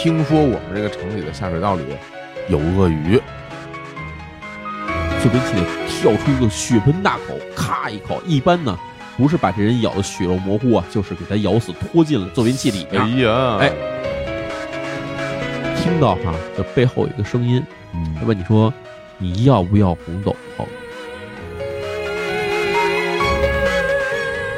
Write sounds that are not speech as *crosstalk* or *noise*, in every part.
听说我们这个城里的下水道里有鳄鱼，坐便器里跳出一个血盆大口，咔一口。一般呢，不是把这人咬的血肉模糊啊，就是给他咬死，拖进了坐便器里面。哎呀，哎，听到哈，这背后有一个声音，他问你说：“你要不要红斗篷？”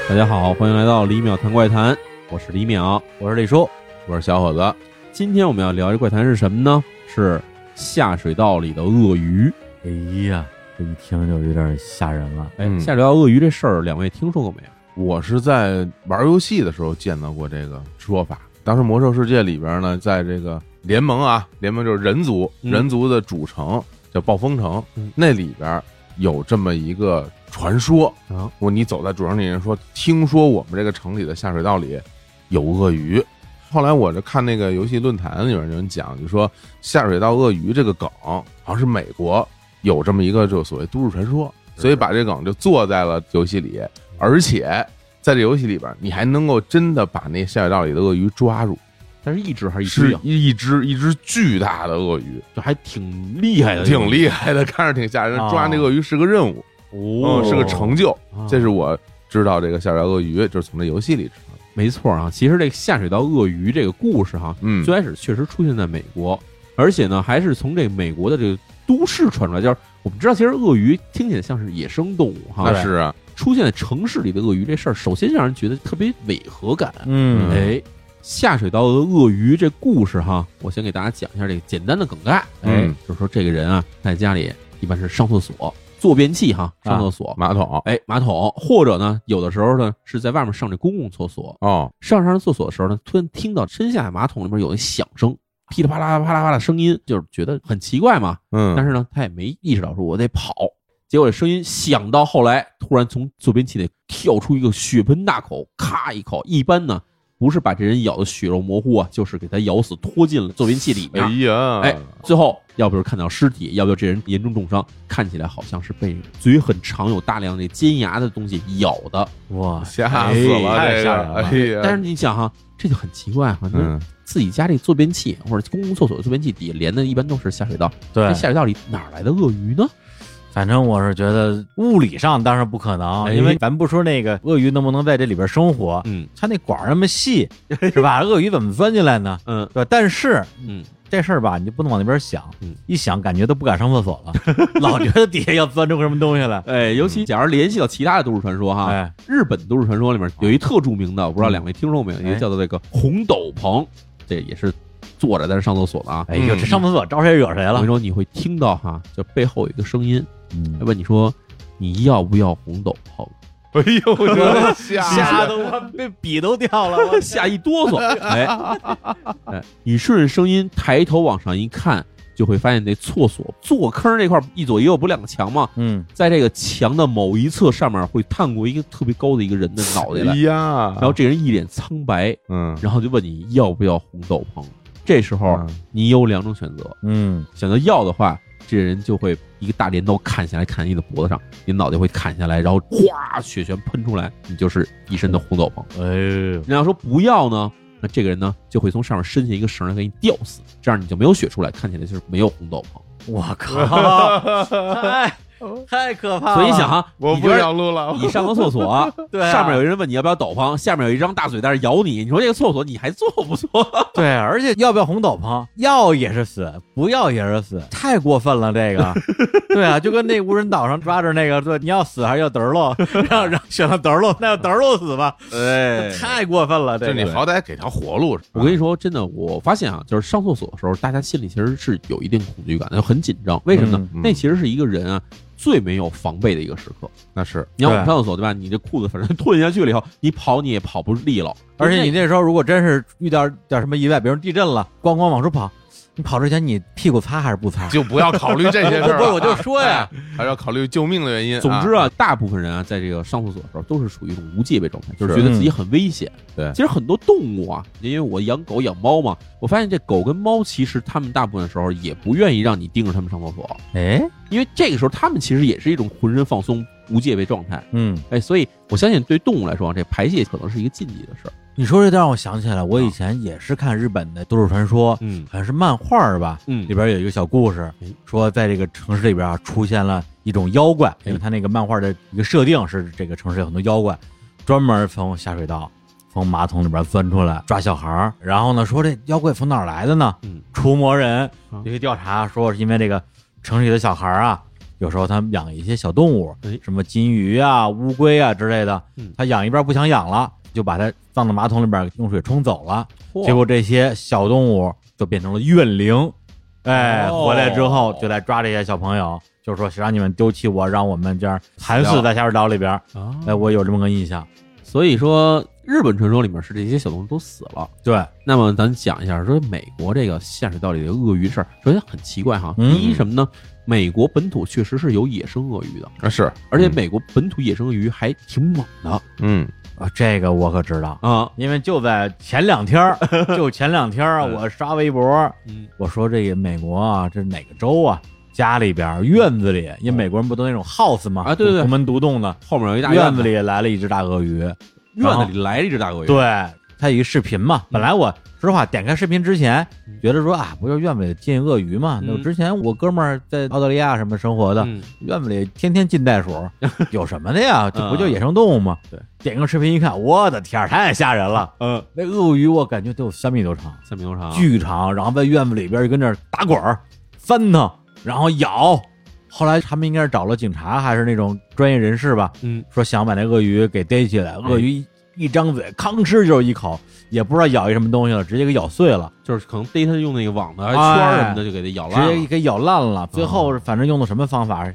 大家好，欢迎来到李淼谈怪谈，我是李淼，我是李叔，我是小伙子。今天我们要聊的怪谈是什么呢？是下水道里的鳄鱼。哎呀，这一听就有点吓人了。哎，下水道鳄鱼这事儿，两位听说过没有？我是在玩游戏的时候见到过这个说法。当时魔兽世界里边呢，在这个联盟啊，联盟就是人族，人族的主城叫暴风城，那里边有这么一个传说啊。我你走在主城里，人说听说我们这个城里的下水道里有鳄鱼。后来我就看那个游戏论坛里面有人讲，就说下水道鳄鱼这个梗好像是美国有这么一个就所谓都市传说，所以把这梗就做在了游戏里，而且。在这游戏里边，你还能够真的把那下水道里的鳄鱼抓住，但是一只还是一只？一只一只巨大的鳄鱼，就还挺厉害的，挺厉害的，看着挺吓人。抓那鳄鱼是个任务，哦，是个成就。这是我知道这个下水道鳄鱼，就是从这游戏里知道。没错啊，其实这个下水道鳄鱼这个故事哈，嗯，最开始确实出现在美国，而且呢，还是从这美国的这个都市传出来。就是我们知道，其实鳄鱼听起来像是野生动物哈，那是啊。出现在城市里的鳄鱼这事儿，首先让人觉得特别违和感。嗯，哎，下水道的鳄鱼这故事哈，我先给大家讲一下这个简单的梗概。哎，就是说这个人啊，在家里一般是上厕所坐便器哈，上厕所。马桶，哎，马桶，或者呢，有的时候呢是在外面上这公共厕所。哦，上上厕所的时候呢，突然听到身下马桶里面有一响声，噼里啪啦啪啦啪啦声音，就是觉得很奇怪嘛。嗯，但是呢，他也没意识到说我得跑。结果这声音响到后来，突然从坐便器里跳出一个血盆大口，咔一口。一般呢，不是把这人咬的血肉模糊啊，就是给他咬死，拖进了坐便器里面。哎呀，哎，最后要不是看到尸体，要不就这人严重重伤，看起来好像是被嘴很长、有大量那尖牙的东西咬的。哇，吓死了，太吓人了！哎呀，但是你想哈，这就很奇怪哈，那自己家这坐便器或者公共厕所的坐便器底下连的一般都是下水道，对，下水道里哪来的鳄鱼呢？反正我是觉得物理上当然不可能，因为咱不说那个鳄鱼能不能在这里边生活，嗯，它那管那么细，是吧？*laughs* 鳄鱼怎么钻进来呢？嗯，对吧？但是，嗯，这事儿吧，你就不能往那边想，嗯，一想感觉都不敢上厕所了，*laughs* 老觉得底下要钻出个什么东西来。哎，尤其假如联系到其他的都市传说哈，哎，日本都市传说里面有一特著名的，我不知道两位听说过没有？一个叫做这个红斗篷，这也是坐着在这上厕所的啊。哎呦，这上厕所招谁惹谁了？我跟你说，你会听到哈，就背后有一个声音。问你说，你要不要红斗篷？哎呦，我吓得我被笔都掉了，我 *laughs* 吓一哆嗦。哎哎，你顺着声音抬头往上一看，就会发现那厕所坐坑那块一左一右不两个墙吗？嗯，在这个墙的某一侧上面会探过一个特别高的一个人的脑袋来。哎呀，然后这人一脸苍白，嗯，然后就问你要不要红斗篷？这时候你有两种选择，嗯，选择要的话。这人就会一个大镰刀砍下来，砍你的脖子上，你脑袋会砍下来，然后哗，血全喷出来，你就是一身的红斗篷。哎，你要说不要呢，那这个人呢就会从上面伸下一个绳来给你吊死，这样你就没有血出来，看起来就是没有红斗篷。我靠！*laughs* *laughs* 太可怕了！所以你想啊，我不想录了。你上个厕所，*laughs* 对，上面有一人问你要不要斗篷，下面有一张大嘴在那咬你。你说这个厕所你还坐不坐？*laughs* 对，而且要不要红斗篷？要也是死，不要也是死，太过分了。这个，*laughs* 对啊，就跟那无人岛上抓着那个，对，你要死还是要得喽？让让选了得喽，那要得喽死吧？哎，太过分了。这你好歹给条活路。我跟你说，真的，我发现啊，就是上厕所的时候，大家心里其实是有一定恐惧感的，很紧张。为什么呢？那其实是一个人啊。最没有防备的一个时刻，那是你要上厕所对吧？你这裤子反正吞下去了以后，你跑你也跑不利落，而且你那时候如果真是遇到点什么意外，比如地震了，咣咣往出跑。你跑之前，你屁股擦还是不擦？就不要考虑这些事儿。*laughs* 不，我就说呀，还是要考虑救命的原因。总之啊，大部分人啊，在这个上厕所的时候，都是属于一种无戒备状态，就是觉得自己很危险。对，其实很多动物啊，因为我养狗养猫嘛，我发现这狗跟猫其实它们大部分时候也不愿意让你盯着它们上厕所。哎，因为这个时候它们其实也是一种浑身放松、无戒备状态。嗯，哎，所以我相信对动物来说，这排泄可能是一个禁忌的事儿。你说这让我想起来，我以前也是看日本的都市传说，嗯好像是漫画儿吧，嗯里边有一个小故事哎，说在这个城市里边啊出现了一种妖怪，因为他那个漫画的一个设定是这个城市有很多妖怪，专门从下水道、从马桶里边钻出来抓小孩儿，然后呢说这妖怪从哪儿来的呢？嗯除魔人啊有一调查说是因为这个城市里的小孩儿啊，有时候他们养一些小动物哎，什么金鱼啊、乌龟啊之类的嗯，他养一半不想养了，就把它放到马桶里边用水冲走了。结果这些小动物就变成了怨灵，哎，哦回来之后就来抓这些小朋友，就说谁让你们丢弃我，让我们这样惨死在下水道里边。啊哎，我有这么个印象。所以说日本传说里面是这些小动物都死了。对，那么咱讲一下，说美国这个下水道里的鳄鱼事儿，首先很奇怪哈。嗯第一什么呢？美国本土确实是有野生鳄鱼的，啊是，而且美国本土野生鳄鱼还挺猛的嗯啊，这个我可知道，啊。因为就在前两天儿，*laughs* 就前两天儿我刷微博，嗯我说这个美国啊，这哪个州啊？家里边院子里，因为美国人不都那种 house 吗，啊对对对独门独栋的，后面有一大院子，里来了一只大鳄鱼，院子里来了一只大鳄鱼。对，他有一视频嘛。本来我说实话，点开视频之前嗯，觉得说啊，不就院子里进鳄鱼嘛？嗯那我之前我哥们儿在澳大利亚什么生活的，嗯院子里天天进袋鼠，*laughs* 有什么的呀？这不就野生动物吗？对，点个视频一看，我的天，太吓人了！嗯，那鳄鱼我感觉得有三米多长，三米多长，巨长，然后在院子里边就跟那打滚儿、翻腾，然后咬。后来他们应该是找了警察还是那种专业人士吧，嗯说想把那鳄鱼给逮起来，鳄鱼一一张嘴，吭哧就是一口，也不知道咬一什么东西了，直接给咬碎了，就是可能逮它用那个网的哎圈什么的，就给它咬烂了。直接给咬烂了。最后反正用的什么方法，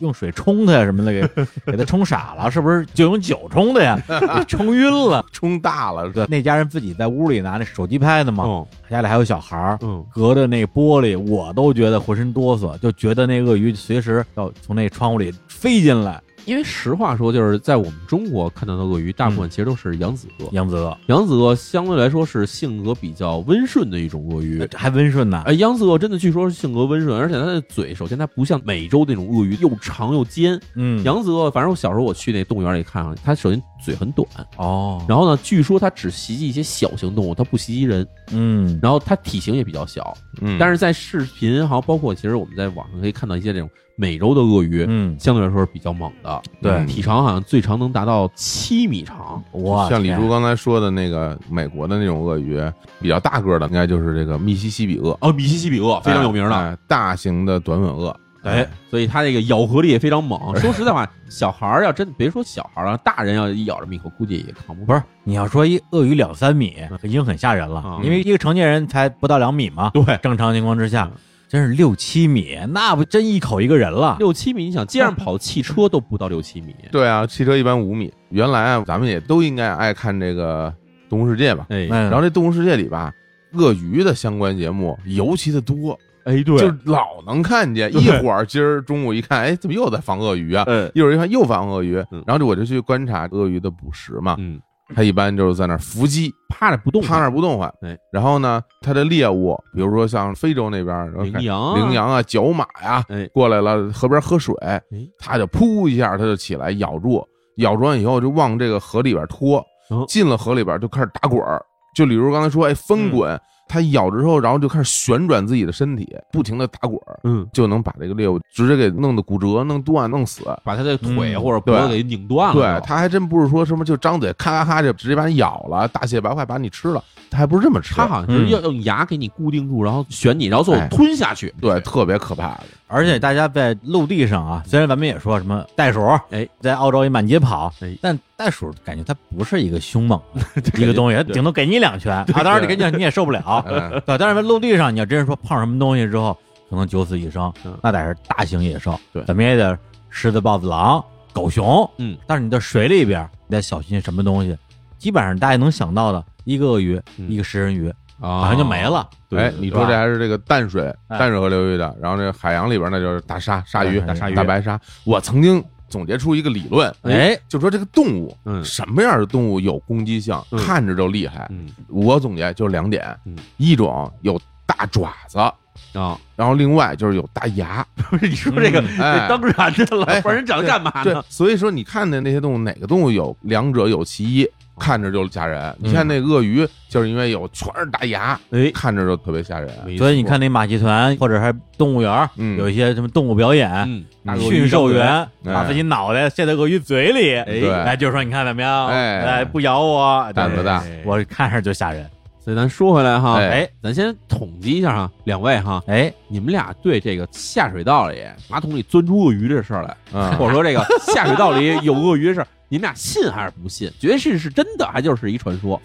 用水冲它呀什么的，给 *laughs* 给它冲傻了，是不是就用酒冲的呀？*laughs* 冲晕了。冲大了，对，那家人自己在屋里拿那手机拍的嘛，嗯家里还有小孩儿，嗯，隔着那玻璃，我都觉得浑身哆嗦，就觉得那鳄鱼随时要从那窗户里飞进来。因为实话说，就是在我们中国看到的鳄鱼，大部分其实都是扬子鳄。扬子鳄扬子鳄相对来说是性格比较温顺的一种鳄鱼。还温顺呢，哎，扬子鳄真的据说是性格温顺，而且它的嘴，首先它不像美洲那种鳄鱼又长又尖。嗯，扬子鳄，反正我小时候我去那动物园里看啊，它首先嘴很短，哦，然后呢，据说它只袭击一些小型动物，它不袭击人，嗯，然后它体型也比较小。嗯，但是在视频，好像包括其实我们在网上可以看到一些这种美洲的鳄鱼，嗯，相对来说是比较猛的，对。体长好像最长能达到七米长。哇，像李叔刚才说的那个美国的那种鳄鱼，比较大个的，应该就是这个密西西比鳄，哦，密西西比鳄非常有名的，哎大型的短吻鳄。哎，所以它这个咬合力也非常猛。*laughs* 说实在话，小孩儿要真别说小孩儿了，大人要一咬这么一口，估计也扛不住。不是你要说一鳄鱼两三米，已经很吓人了，啊。因为一个成年人才不到两米嘛，对，正常情况之下。嗯，真是六七米，那不真一口一个人了。六七米，你想街上 *laughs* 跑汽车都不到六七米。对啊，汽车一般五米。原来啊，咱们也都应该爱看这个《动物世界》吧。哎嗯然后这《动物世界》里吧，鳄鱼的相关节目尤其的多，哎，对就老能看见。一会儿今儿中午一看，哎，怎么又在放鳄鱼啊？嗯一会儿一看又放鳄鱼嗯，然后就我就去观察鳄鱼的捕食嘛。嗯，它一般就是在那儿伏击，趴着不动，趴那儿不动唤哎。然后呢，它的猎物，比如说像非洲那边羚羊，羚，羊啊、角马呀，哎过来了，河边喝水，哎，它就噗一下，它就起来咬住，咬住完以后就往这个河里边拖哦，进了河里边就开始打滚儿。就比如刚才说，哎，翻滚，它咬之后，然后就开始旋转自己的身体，不停的打滚儿，嗯，就能把这个猎物直接给弄得骨折、弄断、弄死。把它的腿嗯或者脖子给拧断了。对，它还真不是说什么就张嘴咔咔咔就直接把你咬了，大卸八块把你吃了，它还不是这么吃，它好像是要用牙给你固定住，然后旋你，然后最后哎吞下去。对，特别可怕的。而且大家在陆地上啊，虽然咱们也说什么袋鼠，哎，在澳洲也满街跑哎，但袋鼠感觉它不是一个凶猛的 *laughs* 一个东西，它顶多给你两拳啊，当然你跟你你也受不了。*laughs* 嗯，对，但是在陆地上，你要真是说碰什么东西之后，可能九死一生嗯，那得是大型野兽，对怎么也得狮子、豹子、狼、狗熊，嗯，但是你在水里边，你得小心什么东西。基本上大家能想到的，一个鳄鱼，嗯一个食人鱼，好好像就没了。对哎，你说这还是这个淡水哎淡水河流域的，然后这海洋里边那就是大鲨、鲨鱼、大鲨鱼大白鲨。我曾经总结出一个理论，哎，就说这个动物，嗯。什么样的动物有攻击性，嗯。看着就厉害。嗯。我总结就两点嗯，一种有大爪子，啊，然后另外就是有大牙，不 *laughs* 是你说这个当然的了，哎不然人长得干嘛对呢？，所以说你看的那些动物，哪个动物有两者有其一，看着就吓人。你看那鳄鱼，就是因为有全是大牙，哎，看着就特别吓人。所以你，看那马戏团或者还动物园，嗯有一些什么动物表演，驯兽员哎把自己脑袋塞在鳄鱼嘴里，对哎，就说你看怎么样？哎哎，不咬我，对胆子大我看着就吓人。所以咱说回来哈，哎哎，咱先统计一下哈，两位哈，哎，你们俩对这个下水道里马桶里钻出鳄鱼这事儿来，嗯，或者说这个下水道里有鳄鱼的事儿，你们俩信还是不信？绝世是是真的，还就是一传说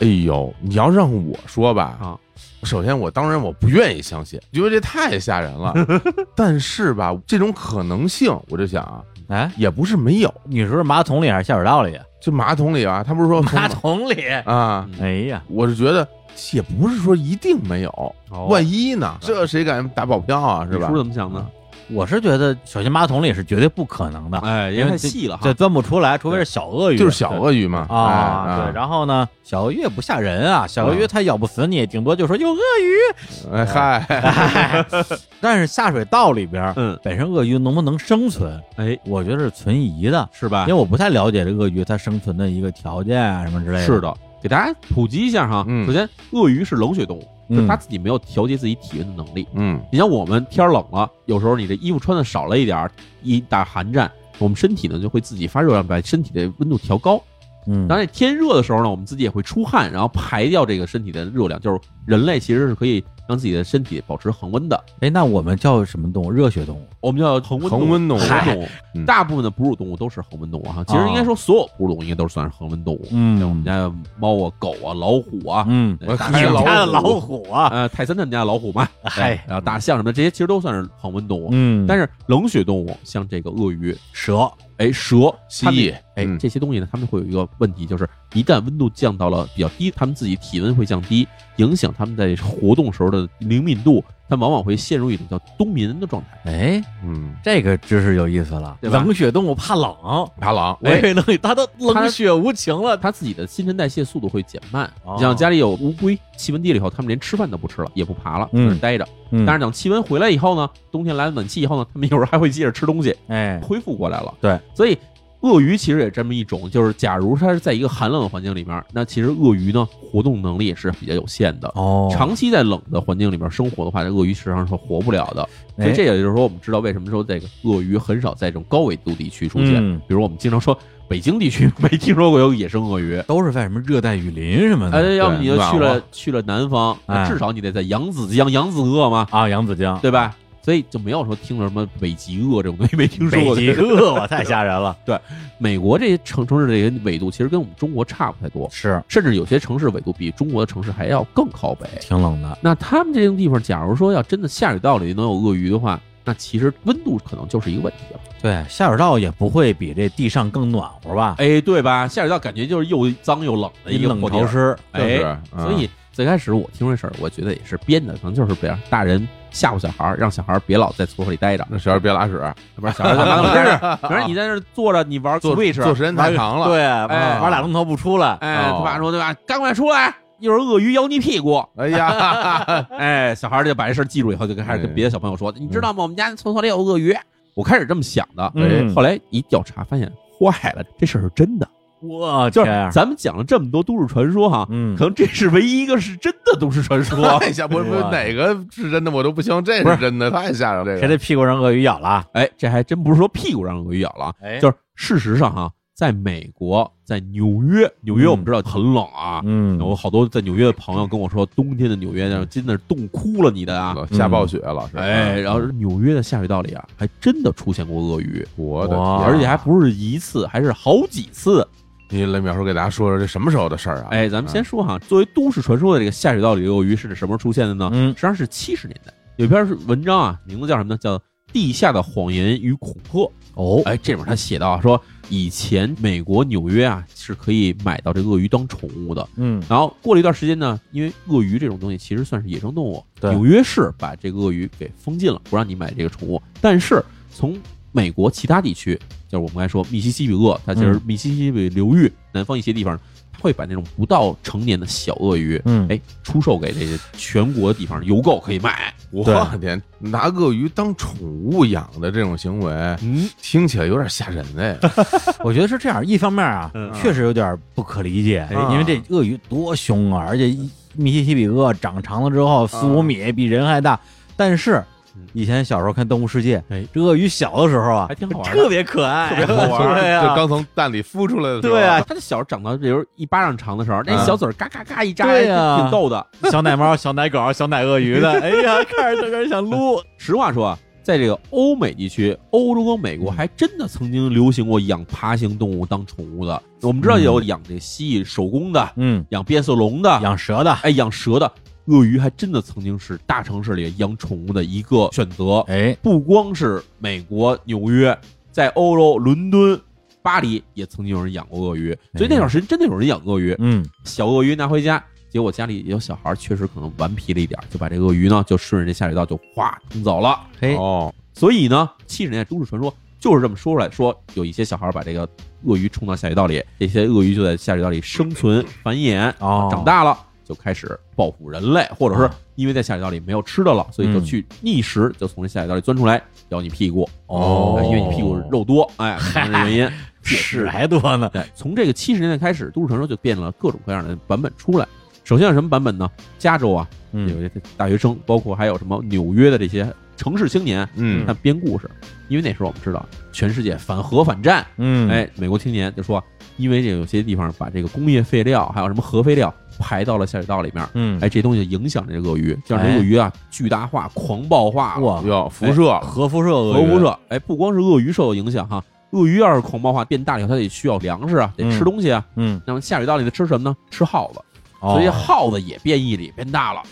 哎呦，你要让我说吧，啊？首先我当然我不愿意相信，因为这太吓人了。*laughs* 但是吧，这种可能性，我就想啊，哎，也不是没有。你说是马桶里还是下水道里？就马桶里啊，他不是说马桶里。啊，嗯哎呀，我是觉得也不是说一定没有，哦万一呢？这谁敢打保票啊？是吧李叔？怎么想呢？我是觉得，小型马桶里是绝对不可能的，哎，因为太细了哈这，钻不出来，除非是小鳄鱼，就是小鳄鱼嘛啊，哎对。然后呢，小鳄鱼也不吓人啊，小鳄鱼它咬不死你，顶多就说有鳄鱼。哎嗨，*laughs* 但是下水道里边，嗯，本身鳄鱼能不能生存，哎，我觉得是存疑的，是吧因为？我不太了解这鳄鱼它生存的一个条件啊什么之类的。是，的，给大家普及一下哈。嗯首先，鳄鱼是冷血动物，就是嗯它自己没有调节自己体温的能力。嗯你像我们天冷了，有时候你的衣服穿的少了一点儿，一打寒战，我们身体呢就会自己发热量，把身体的温度调高。嗯，当然，天热的时候呢，我们自己也会出汗，然后排掉这个身体的热量。就是人类其实是可以让自己的身体保持恒温的，哎，那我们叫什么动物？热血动物。我们叫恒温恒温动物动物嗯。大部分的哺乳动物都是恒温动物哈，其实应该说所有哺乳动物应该都算是恒温动物。嗯。像我们家的猫啊、狗啊、老虎啊，嗯，你们家的老老虎啊，呃，泰森他们家的老虎嘛，嗨。对然后大象什么的，这些其实都算是恒温动物。嗯，但是冷血动物，像这个鳄鱼、蛇，哎蛇、蜥蜴哎嗯这些东西呢，他们会有一个问题，就是一旦温度降到了比较低，他们自己体温会降低，影响他们在活动时候的灵敏度，它往往会陷入一种叫冬眠的状态。哎，嗯，这个知识有意思了。对吧冷血动物怕冷，怕冷，我以为冷血，它都冷血无情了。它自己的新陈代谢速度会减慢。哦你像家里有乌龟，气温低了以后，它们连吃饭都不吃了，也不爬了，在嗯那儿待着。嗯但是等气温回来以后呢，冬天来了暖气以后呢，它们有时候还会接着吃东西，哎，恢复过来了。对，所以鳄鱼其实也这么一种，就是假如它是在一个寒冷的环境里面，那其实鳄鱼呢活动能力也是比较有限的。哦，长期在冷的环境里面生活的话，这鳄鱼实际上是活不了的。所以哎这也就是说，我们知道为什么说这个鳄鱼很少在这种高纬度地区出现。嗯比如我们经常说北京地区没听说过有野生鳄鱼。都是在什么热带雨林什么的。哎，要不你就去了去了南方，至少你得在扬子江、扬子鳄嘛，啊，扬子江，对吧？所以就没有说听了什么北极鳄这种东西 *laughs* 没听说过的。北极鳄，我太吓人了。*laughs* 对美国这些城城市这些纬度其实跟我们中国差不太多，是甚至有些城市纬度比中国的城市还要更靠北。挺冷的。那他们这种地方，假如说要真的下水道里能有鳄鱼的话，那其实温度可能就是一个问题了。对，下水道也不会比这地上更暖和吧？哎，对吧？下水道感觉就是又脏又冷的一个冷。潮湿。哎所以最开始我听这事儿，我觉得也是编的，可能就是别让大人吓唬小孩儿，让小孩儿别老在厕所里待着。让小孩别拉屎，不是小孩儿在马桶里待着，*laughs* 反正你在那儿坐着，你玩坐 Switch，坐时间太长了，对，哎玩俩钟头不出来。哎，哦他爸说对吧？赶快出来，一会儿鳄鱼咬你屁股。哎呀，*laughs* 哎，小孩儿就把这事儿记住以后，就开始跟别的小朋友说：“你知道吗？我们家厕所里有鳄鱼。”我开始这么想的，嗯后来一调查发现，坏了，这事儿是真的。我就是天，咱们讲了这么多都市传说哈，嗯可能这是唯一一个是真的都市传说。*laughs* 太吓，不是不是哪个是真的，我都不信，这不是是真的，太吓人了。这个谁的屁股让鳄鱼咬了？哎，这还真不是说屁股让鳄鱼咬了就是事实上哈，在美国，在纽约，纽约我们知道很冷啊。嗯，有好多在纽约的朋友跟我说，冬天的纽约那真的是冻哭了你的啊！下暴雪，老师，哎，然后纽约的下水道里啊，还真的出现过鳄鱼，我的天，而且还不是一次，还是好几次。你来淼叔给大家说说这什么时候的事儿啊？哎，咱们先说哈，作为都市传说的这个下水道里的鳄鱼是什么时候出现的呢？嗯实际上是七十年代，有一篇是文章啊，名字叫什么呢？叫《地下的谎言与恐吓》。哦，哎，这里面他写到啊，说以前美国纽约啊是可以买到这鳄鱼当宠物的，嗯然后过了一段时间呢，因为鳄鱼这种东西其实算是野生动物，对纽约市把这个鳄鱼给封禁了，不让你买这个宠物。但是从美国其他地区，就是我们刚才说密西西比鳄，它其实嗯。密西西比流域南方一些地方，它会把那种不到成年的小鳄鱼，嗯。哎，出售给这些全国的地方邮购可以卖。我天，拿鳄鱼当宠物养的这种行为，嗯，听起来有点吓人哎。*laughs* 我觉得是这样，一方面啊嗯，确实有点不可理解，哎因为这鳄鱼多凶啊，而且密西西比鳄长长了之后四五米，比人还大。但是嗯以前小时候看《动物世界》，哎，这鳄鱼小的时候啊还，挺好玩特别可爱，特别好玩，*laughs* 就刚从蛋里孵出来的时候，对啊它的小长到比如一巴掌长的时候，那嗯小嘴儿嘎嘎嘎一扎，对呀挺逗的。*laughs* 小奶猫、小奶狗、小奶鳄鱼的，*laughs* 哎呀，看着特别想撸。实话说啊，在这个欧美地区，欧洲和美国还真的曾经流行过养爬行动物当宠物的。我们知道有养这蜥蜴手工的，嗯，养变色龙的，养蛇的，哎养蛇的，鳄鱼还真的曾经是大城市里养宠物的一个选择。哎，不光是美国纽约，在欧洲伦敦、巴黎也曾经有人养过鳄鱼，所以那段时间真的有人养鳄鱼。嗯，小鳄鱼拿回家，结果家里有小孩，确实可能顽皮了一点，就把这鳄鱼呢就顺着这下水道就哗冲走了。嘿，哦，所以呢，七十年代都市传说就是这么说出来，说有一些小孩把这个鳄鱼冲到下水道里，这些鳄鱼就在下水道里生存繁衍，哦，长大了就开始报复人类，或者是因为在下水道里没有吃的了，所以就去觅食，就从这下水道里钻出来咬你屁股。哦哎因为你屁股肉多，哎，可能是原因。屎是还多呢。对，从这个七十年代开始，都市传说就变了各种各样的版本出来。首先有什么版本呢？加州啊，有嗯，些大学生，包括还有什么纽约的这些城市青年，嗯他编故事。因为那时候我们知道，全世界反核反战，嗯，哎，美国青年就说，因为这有些地方把这个工业废料还有什么核废料排到了下水道里面，嗯，哎，这东西影响这个鳄鱼，就让这哎鳄鱼啊巨大化、狂暴化，哇，要辐射，核辐射，核辐射。哎，不光是鳄鱼受到影响哈，鳄鱼要是狂暴化变大了以后，它得需要粮食啊，得吃嗯东西啊。嗯，那么下水道里的吃什么呢？吃耗子，哦所以耗子也变异了，也变大了。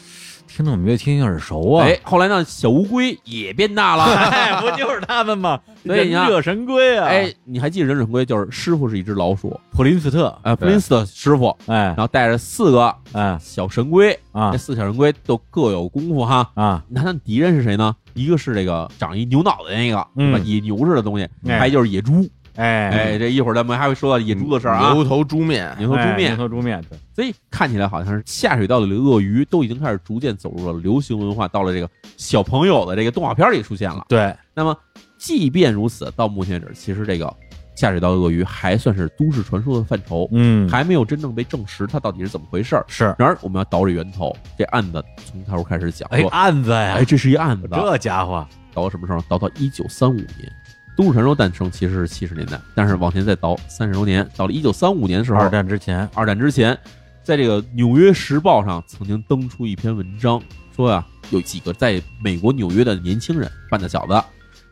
听着我们越听越耳熟啊。哎，后来呢，小乌龟也变大了。*laughs* 哎，不就是他们吗？*laughs* 所以你看忍者神龟啊！哎，，你还记得忍者神龟就是师傅是一只老鼠，普林斯特，呃，普林斯特师傅，哎然后带着四个哎小神龟，啊这四个小神龟都各有功夫哈。啊，那他们敌人是谁呢？一个是这个长一牛脑袋那个，嗯野牛似的东西，哎还有就是野猪。哎哎，这一会儿咱们还会说到野猪的事儿啊。牛头猪面，牛头猪哎面。牛，头猪面，对，所以看起来好像是下水道里的鳄鱼都已经开始逐渐走入了流行文化，到了这个小朋友的这个动画片里出现了。对，那么，即便如此，到目前为止，其实这个下水道鳄鱼还算是都市传说的范畴，嗯，还没有真正被证实它到底是怎么回事儿。是，然而，我们要倒着源头，这案子从头开始讲，哎，案子呀。哎，，这是一案子，这家伙，倒到什么时候？倒到一九三五年。都市传说诞生其实是七十年代，但是往前再倒三十多年，到了一九三五年的时候，二战之前，二战之前，在这个《纽约时报》上曾经登出一篇文章，说啊，有几个在美国纽约的年轻人，半大小子，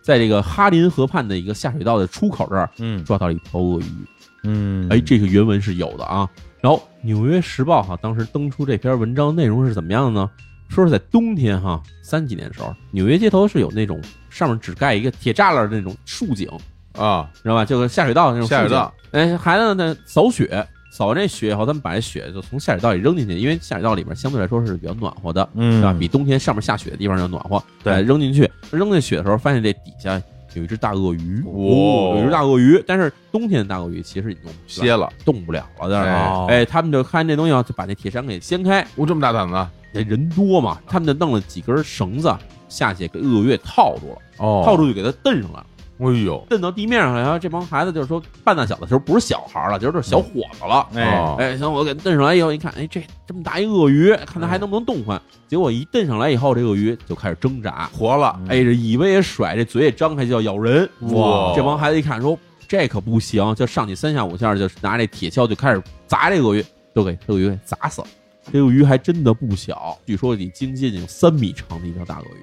在这个哈林河畔的一个下水道的出口这儿嗯抓到了一条鳄鱼。嗯，哎，这个原文是有的啊。然后《纽约时报》哈当时登出这篇文章内容是怎么样的呢？说是在冬天哈三几年的时候，纽约街头是有那种上面只盖一个铁栅栏的那种竖井，啊，知道吧？就是下水道那种下水道。哎，孩子呢扫雪，扫完这雪以后，他们把这雪就从下水道里扔进去，因为下水道里面相对来说是比较暖和的，嗯，对吧？比冬天上面下雪的地方要暖和。对哎扔进去，扔进雪的时候，发现这底下有一只大鳄鱼，哦有一只大鳄鱼。但是冬天的大鳄鱼其实已经歇了，动不了了，在那儿。哦哎，他们就看这东西啊，就把那铁栅给掀开。我这么大胆子，这人多嘛，他们就弄了几根绳子下去给鳄鱼给套住了，哦，套住就给它蹬上来了。哎呦，蹬到地面上来，然后这帮孩子就是说半大小的时候不是小孩儿了，就是小伙子了。哎哦哎，行，我给蹬上来以后一看，哎，这这么大一鳄鱼，看它还能不能动换。结果一蹬上来以后，这鳄鱼就开始挣扎，活了，哎，这尾巴也甩，这嘴也张开，就要咬人。哇这帮孩子一看说这可不行，就上去三下五下，就拿这铁锹就开始砸这鳄鱼，都给鳄鱼给砸死了。这个鱼还真的不小，据说得将近有三米长的一条大鳄鱼。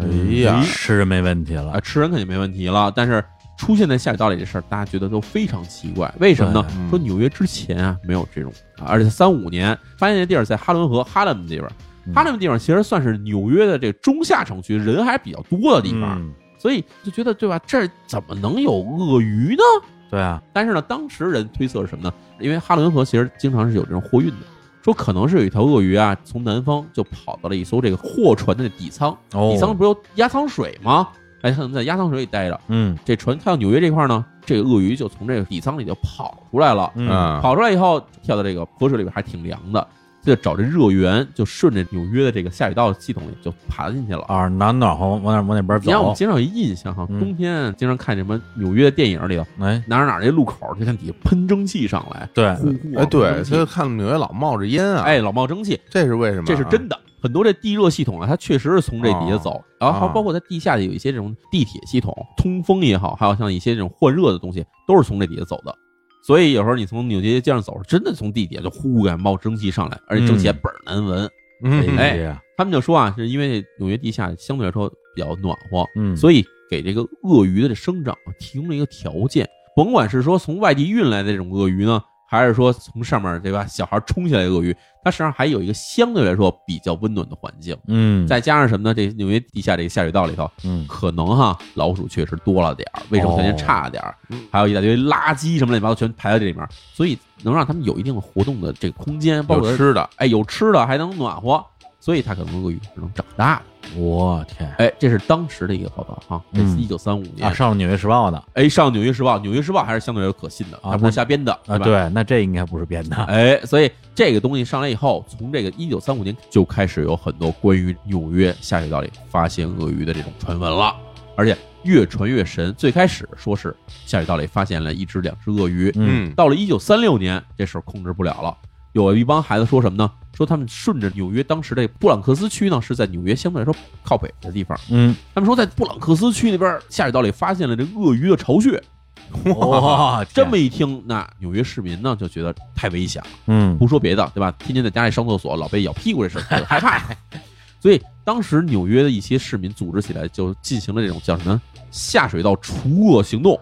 哎呀，吃人没问题啊，了，吃人肯定没问题了，但是出现在下水道里这事儿，大家觉得都非常奇怪，为什么呢？嗯说纽约之前啊没有这种，啊而且三五年发现这地儿在哈伦河哈伦地方，嗯哈伦地方其实算是纽约的这个中下城区，人还比较多的地方，嗯所以就觉得对吧？这儿怎么能有鳄鱼呢？对啊，但是呢，当时人推测是什么呢？因为哈伦河其实经常是有这种货运的，说可能是有一条鳄鱼啊，从南方就跑到了一艘这个货船的底舱，哦底舱不是有压舱水吗？哎，它可能在压舱水里待着。嗯这船开到纽约这块儿呢，这个鳄鱼就从这个底舱里就跑出来了。嗯啊，跑出来以后，跳到这个河水里边还挺凉的，就找这热源，就顺着纽约的这个下水道系统里就爬进去了。啊，暖暖和往那往哪边走你让我们，经常有一印象哈，嗯冬天经常看什么纽约的电影里头，哎，哪儿哪儿那路口就看底下喷蒸汽上来，对，呼呼哎，对，喷蒸汽他就看纽约老冒着烟啊，，哎，老冒蒸汽，这是为什么啊？这是真的。很多这地热系统啊，它确实是从这底下走，然后还哦包括它地下有一些这种地铁系统，通风也好，还有像一些这种换热的东西，都是从这底下走的。所以有时候你从纽约街上走，真的从地底下就呼感冒蒸汽上来，而且蒸汽还倍儿难闻。嗯，哎呀，他们就说啊，是因为纽约地下相对来说比较暖和，嗯，所以给这个鳄鱼的这生长提供了一个条件。甭管是说从外地运来的这种鳄鱼呢，还是说从上面对吧小孩冲下来的鳄鱼，它实际上还有一个相对来说比较温暖的环境。嗯，再加上什么呢？这纽约地下这个下水道里头，嗯可能哈老鼠确实多了点儿，卫生条件差点儿，还有一大堆垃圾什么乱七八糟全排在这里面，所以能让他们有一定的活动的这个空间，包括有吃的，哎有吃的，还能暖和，所以它可能鳄鱼是能长大的。我天哎，这是当时的一个报道啊，这是嗯一九三五年啊，。上了《纽约时报》的哎，上《纽约时报》，《纽约时报》还是相对来说可信的，啊它不是瞎编的，啊，对吧？对，那这应该不是编的，*laughs* 哎，所以这个东西上来以后，从这个一九三五年就开始有很多关于纽约下水道里发现鳄鱼的这种传闻了，而且越传越神。最开始说是下水道里发现了一只、两只鳄鱼，嗯到了一九三六年，这事儿控制不了了。有一帮孩子说什么呢？说他们顺着纽约当时的布朗克斯区呢，是在纽约相对来说靠北的地方。嗯，他们说在布朗克斯区那边下水道里发现了这鳄鱼的巢穴。哇，*laughs* 这么一听，那纽约市民呢就觉得太危险了。嗯不说别的，对吧？天天在家里上厕所，老被咬屁股这事儿，害怕。*laughs* 所以当时纽约的一些市民组织起来，就进行了这种叫什么下水道除恶行动。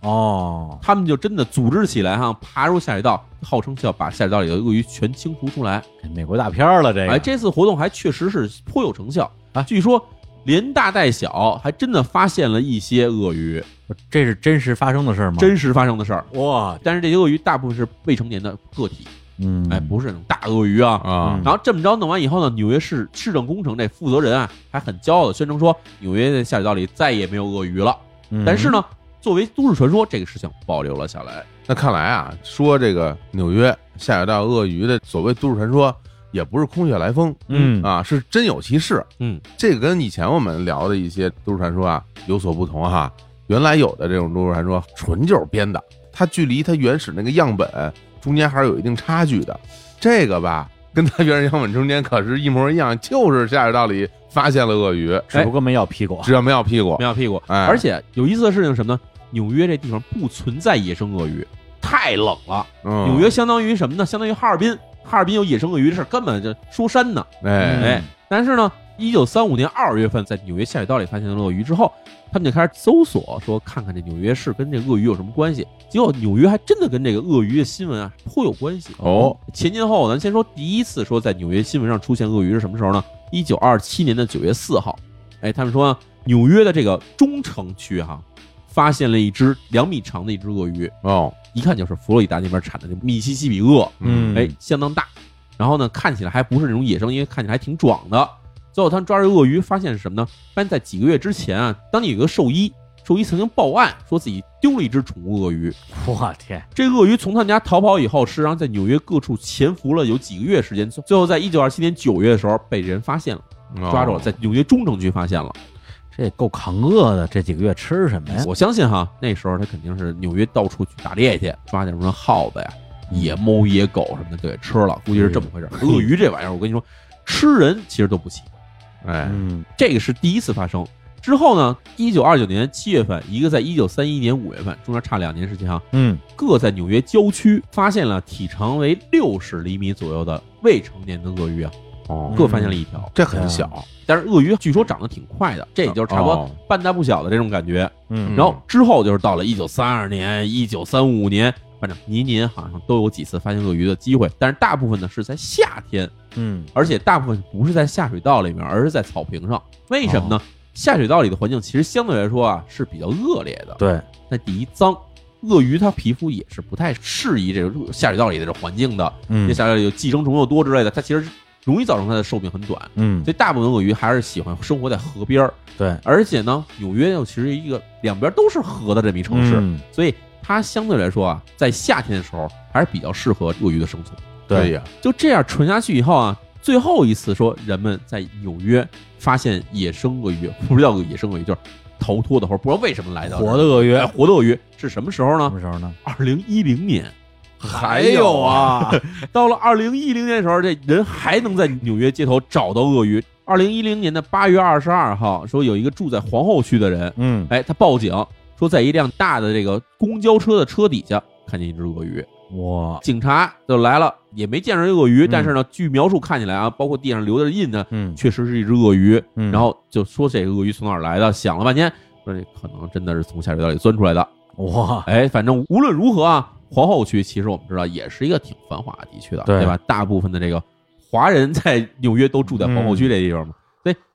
哦，他们就真的组织起来哈，爬入下水道，号称是要把下水道里的鳄鱼全清除出来。美国大片了，这个，哎，这次活动还确实是颇有成效啊据说连大带小，还真的发现了一些鳄鱼，这是真实发生的事儿吗？真实发生的事儿。哇，但是这些鳄鱼大部分是未成年的个体，嗯，哎，不是那种大鳄鱼啊。啊嗯然后这么着弄完以后呢，纽约市市政工程这负责人啊，还很骄傲的宣称说，纽约的下水道里再也没有鳄鱼了。嗯，但是呢，作为都市传说，这个事情保留了下来。那看来啊，说这个纽约下水道鳄鱼的所谓都市传说，也不是空穴来风，嗯啊，是真有其事。嗯，这个跟以前我们聊的一些都市传说啊有所不同哈。原来有的这种都市传说纯就是编的，它距离它原始那个样本中间还是有一定差距的。这个吧，跟它原始样本中间可是一模一样，就是下水道里发现了鳄鱼，只不过没咬屁股，只要没咬屁股没，咬屁股。哎而且有意思的事情是什么呢？纽约这地方不存在野生鳄鱼，太冷了。嗯，纽约相当于什么呢？相当于哈尔滨，哈尔滨有野生鳄鱼的事儿根本就说山呢。哎嗯哎，但是呢，一九三五年二月份在纽约下水道里发现了鳄鱼之后，他们就开始搜索，说看看这纽约市跟这鳄鱼有什么关系。结果纽约还真的跟这个鳄鱼的新闻啊颇有关系哦。前前后后，咱先说第一次说在纽约新闻上出现鳄鱼是什么时候呢？一九二七年的九月四号，哎，他们说纽约的这个中城区哈、发现了一只两米长的一只鳄鱼，哦，一看就是佛罗里达那边产的那密西西比鳄，嗯哎，相当大。然后呢，看起来还不是那种野生，因为看起来还挺壮的。最后他们抓着鳄鱼，发现是什么呢？发现在几个月之前啊，当地有一个兽医，兽医曾经报案说自己丢了一只宠物鳄鱼。我天，这鳄鱼从他们家逃跑以后，实际上在纽约各处潜伏了有几个月时间，最后在一九二七年九月的时候被人发现了，哦抓住了，在纽约中城区发现了。这够扛饿的，这几个月吃什么呀？我相信哈，那时候他肯定是纽约到处去打猎去，抓点什么耗子呀、野猫、野狗什么的就给吃了，估计是这么回事。鳄鱼这玩意儿，我跟你说，吃人其实都不行。哎，嗯这个是第一次发生。之后呢，一九二九年七月份，一个在一九三一年五月份，中间差两年时间哈，嗯各在纽约郊区发现了体长为六十厘米左右的未成年的鳄鱼啊，哦，各发现了一条。这很小，但是鳄鱼据说长得挺快的，这也就是差不多哦半大不小的这种感觉。嗯然后之后就是到了一九三二年、一九三五年，反正年年好像都有几次发现鳄鱼的机会，但是大部分呢是在夏天，嗯而且大部分不是在下水道里面，而是在草坪上。为什么哦呢？下水道里的环境其实相对来说啊是比较恶劣的。对，那第一脏，鳄鱼它皮肤也是不太适宜这种下水道里的这种环境的。嗯这下水道里有寄生虫又多之类的，它其实容易造成它的寿命很短。嗯所以大部分鳄鱼还是喜欢生活在河边儿，对而且呢，纽约又其实一个两边都是河的这么一城市，嗯所以它相对来说啊，在夏天的时候还是比较适合鳄鱼的生存。对对呀，就这样存下去以后啊，最后一次说人们在纽约发现野生鳄鱼，不知道野生鳄鱼，就是逃脱的，或者不知道为什么来到活的鳄鱼哎活的鳄鱼是什么时候呢什？么时候呢？二零一零年。还有啊，到了二零一零年的时候，这人还能在纽约街头找到鳄鱼。二零一零年的八月二十二号，说有一个住在皇后区的人，嗯哎，他报警说在一辆大的这个公交车的车底下看见一只鳄鱼，哇警察就来了，也没见着鳄鱼，嗯但是呢，据描述看起来啊，包括地上留的印呢，嗯确实是一只鳄鱼。嗯然后就说这个鳄鱼从哪儿来的，想了半天，说这可能真的是从下水道里钻出来的。哇哎，反正无论如何啊，皇后区其实我们知道也是一个挺繁华的地区的，对吧？大部分的这个华人在纽约都住在皇后区这地方嘛，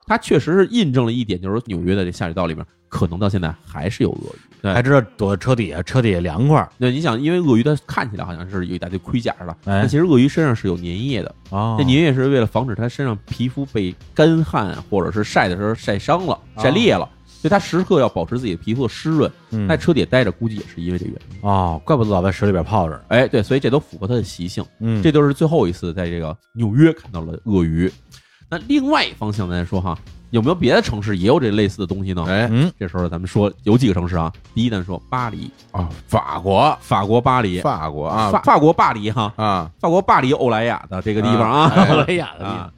它确实是印证了一点，就是说纽约的这下水道里面可能到现在还是有鳄鱼。对还知道躲在车底下，车底下凉快儿那你想，因为鳄鱼它看起来好像是有一大堆盔甲似的，哎但其实鳄鱼身上是有粘液的，哦这粘液是为了防止它身上皮肤被干旱或者是晒的时候晒伤了、哦晒裂了，所以它时刻要保持自己的皮肤的湿润。嗯在车底下待着，估计也是因为这原因。哦，怪不得老在水里边泡着。哎，对，所以这都符合它的习性。嗯这都是最后一次在这个纽约看到了鳄鱼。那另外一方向来说哈，有没有别的城市也有这类似的东西呢？哎嗯。这时候咱们说有几个城市啊？第一，咱说巴黎，啊，法国，法国巴黎，法国啊，法法国巴黎哈，啊，法国巴黎欧莱雅的这个地方啊，哎欧莱雅的地啊，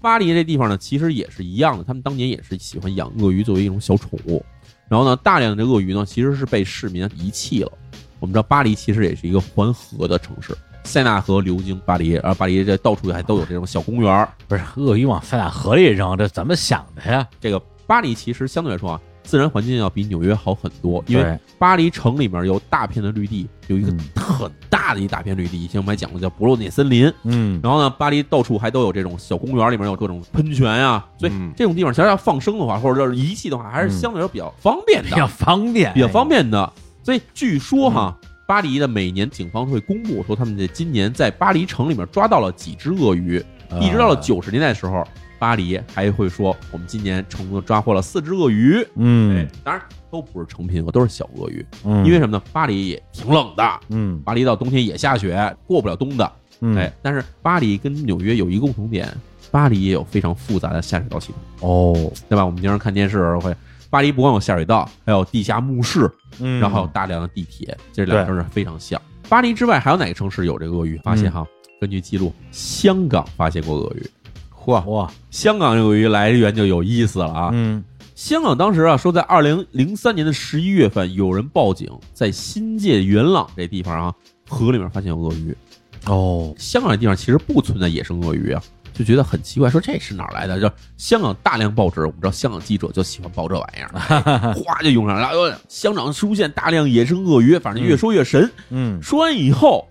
巴黎这地方呢，其实也是一样的，他们当年也是喜欢养鳄鱼作为一种小宠物。然后呢，大量的这鳄鱼呢，其实是被市民遗弃了。我们知道巴黎其实也是一个环河的城市，塞纳河流经巴黎，而巴黎这到处还都有这种小公园儿。不是鳄鱼往塞纳河里扔，这怎么想的呀？这个巴黎其实相对来说啊，自然环境要比纽约好很多，因为对巴黎城里面有大片的绿地，有一个嗯很大的一大片绿地，以前我们还讲过叫博洛涅森林。嗯然后呢，巴黎到处还都有这种小公园，里面有各种喷泉呀、所以嗯这种地方其实要放生的话，或者是遗弃的话，还是相对来说比较方便的，比较方便，比较方便的。所以据说哈，巴黎的每年警方会公布说，他们在今年在巴黎城里面抓到了几只鳄鱼，呃一直到了九十年代的时候，巴黎还会说我们今年成功的抓获了四只鳄鱼。哎嗯，当然都不是成品鳄，都是小鳄鱼。嗯，因为什么呢？巴黎也挺冷的，嗯巴黎到冬天也下雪，过不了冬的。嗯哎，但是巴黎跟纽约有一个共同点，巴黎也有非常复杂的下水道系统，哦对吧？我们经常看电视会，巴黎不光有下水道，还有地下墓室，嗯，然后还有大量的地铁，这两个城市非常像。巴黎之外还有哪个城市有这个鳄鱼？发现哈，根据记录，香港发现过鳄鱼。嚯，哇香港这个鳄鱼来源就有意思了啊！嗯香港当时啊说，在二零零三年的十一月份，有人报警，在新界元朗这地方啊河里面发现有鳄鱼。哦香港这地方其实不存在野生鳄鱼啊，就觉得很奇怪，说这是哪儿来的？就香港大量报纸，我们知道香港记者就喜欢报这玩意儿，哎 *laughs* 哗就涌上来了。香港出现大量野生鳄鱼，反正越说越神。嗯说完以后，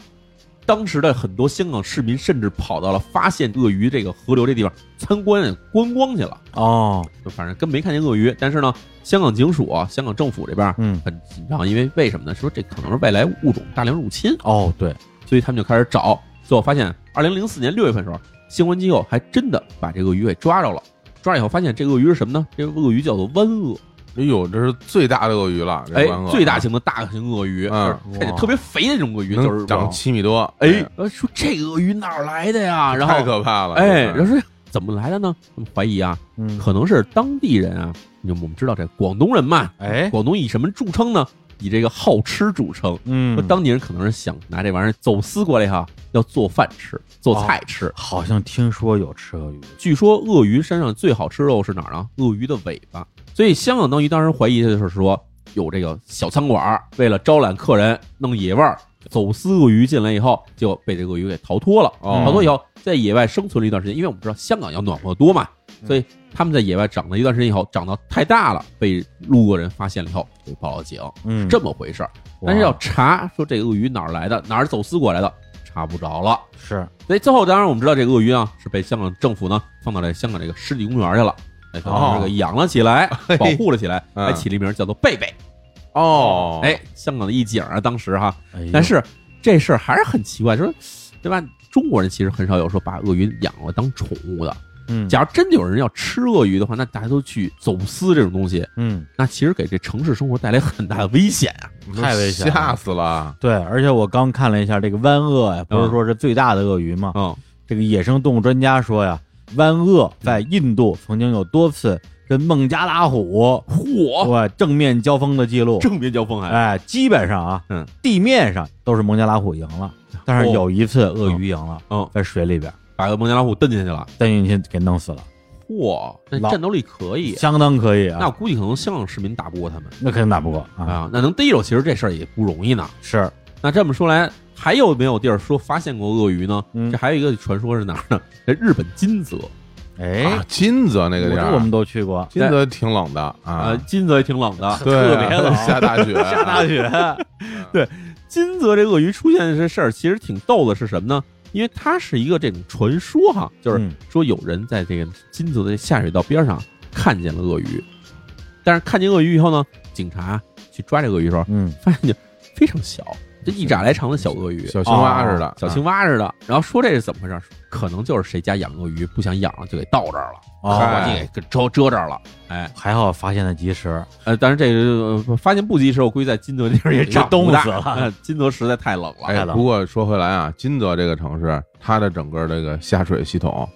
当时的很多香港市民甚至跑到了发现鳄鱼这个河流这地方参观观光去了。哦就反正跟没看见鳄鱼，但是呢，香港警署啊，香港政府这边嗯很紧张，因为为什么呢？说这可能是外来物种大量入侵。哦对所以他们就开始找，最后发现，二零零四年六月份的时候，相关机构还真的把这个鳄鱼给抓着了。抓了以后，发现这个鳄鱼是什么呢？这个鳄鱼叫做湾鳄，哎呦，这是最大的鳄鱼了，这哎，最大型的大型鳄鱼，嗯就是看着特别肥的那种鳄鱼，就是能长七米多，哎，呃说这鳄鱼哪儿来的呀？然后太可怕了，哎，这然后说怎么来的呢？他们怀疑啊，嗯可能是当地人啊，因为我们知道这广东人嘛，哎广东以什么著称呢？以这个好吃著称。嗯说当地人可能是想拿这玩意儿走私过来哈，要做饭吃，做菜吃。好像听说有吃鳄鱼据说鳄鱼身上最好吃肉是哪儿呢？鳄鱼的尾巴。所以香港当局当时怀疑的就是说，有这个小餐馆儿为了招揽客人，弄野味儿，走私鳄鱼进来以后，就被这个鳄鱼给逃脱了。哦逃脱以后，在野外生存了一段时间，因为我们知道香港要暖和得多嘛，所以他们在野外长了一段时间以后，长到太大了，被路过人发现了以后，就报了警，嗯这么回事儿。但是要查说这个鳄鱼哪儿来的，哪儿走私过来的，查不着了。是所以最后，当然我们知道这个鳄鱼啊是被香港政府呢放到这香港这个湿地公园去了，哎，哦这个养了起来，嘿保护了起来，嗯 *laughs* 还起了一名叫做贝贝。哦，哎，香港的一景啊，当时哈，哎但是这事儿还是很奇怪，说对吧？中国人其实很少有说把鳄鱼养了当宠物的。嗯，假如真的有人要吃鳄鱼的话，那大家都去走私这种东西，嗯，那其实给这城市生活带来很大的危险啊！太危险了。吓死了！对，而且我刚看了一下这个湾鳄呀，不是说是最大的鳄鱼吗？嗯，这个野生动物专家说呀，湾鳄在印度曾经有多次跟孟加拉虎嚯，对正面交锋的记录。正面交锋还哎，基本上啊，嗯，地面上都是孟加拉虎赢了，但是哦有一次鳄鱼赢了，嗯，在水里边把个孟加拉虎蹬进去了，带进去给弄死了，嚯，那老战斗力可以。相当可以啊。那我估计可能香港市民打不过他们那肯定打不过啊，啊，那能逮着，其实这事儿也不容易呢。是，那这么说来，还有没有地儿说发现过鳄鱼呢？嗯这还有一个传说是哪儿呢？在日本金泽，哎啊，，金泽那个地儿，我这我们都去过，金泽挺冷的呃啊，，金泽也挺冷的。对啊，特别冷 *laughs* 下大雪，*laughs* 下大雪，*laughs* 对金泽这鳄鱼出现的这事儿，其实挺逗的，是什么呢？因为它是一个这种传说哈，就是嗯。说有人在这个金泽的下水道边上看见了鳄鱼，但是看见鳄鱼以后呢，警察去抓这鳄鱼的时候，嗯。发现就非常小，就一拃来长的小鳄鱼，小青蛙似的，哦小青蛙似的。然后说这是怎么回事？可能就是谁家养鳄鱼不想养了，就给倒这儿了，哦把你给遮遮这儿了。哎，还好发现的及时，呃，但是这个呃发现不及时，我估计在金泽那地儿也长冻死了呃 *laughs* 金泽实在太冷了。哎，不过说回来啊，金泽这个城市，它的整个这个下水系统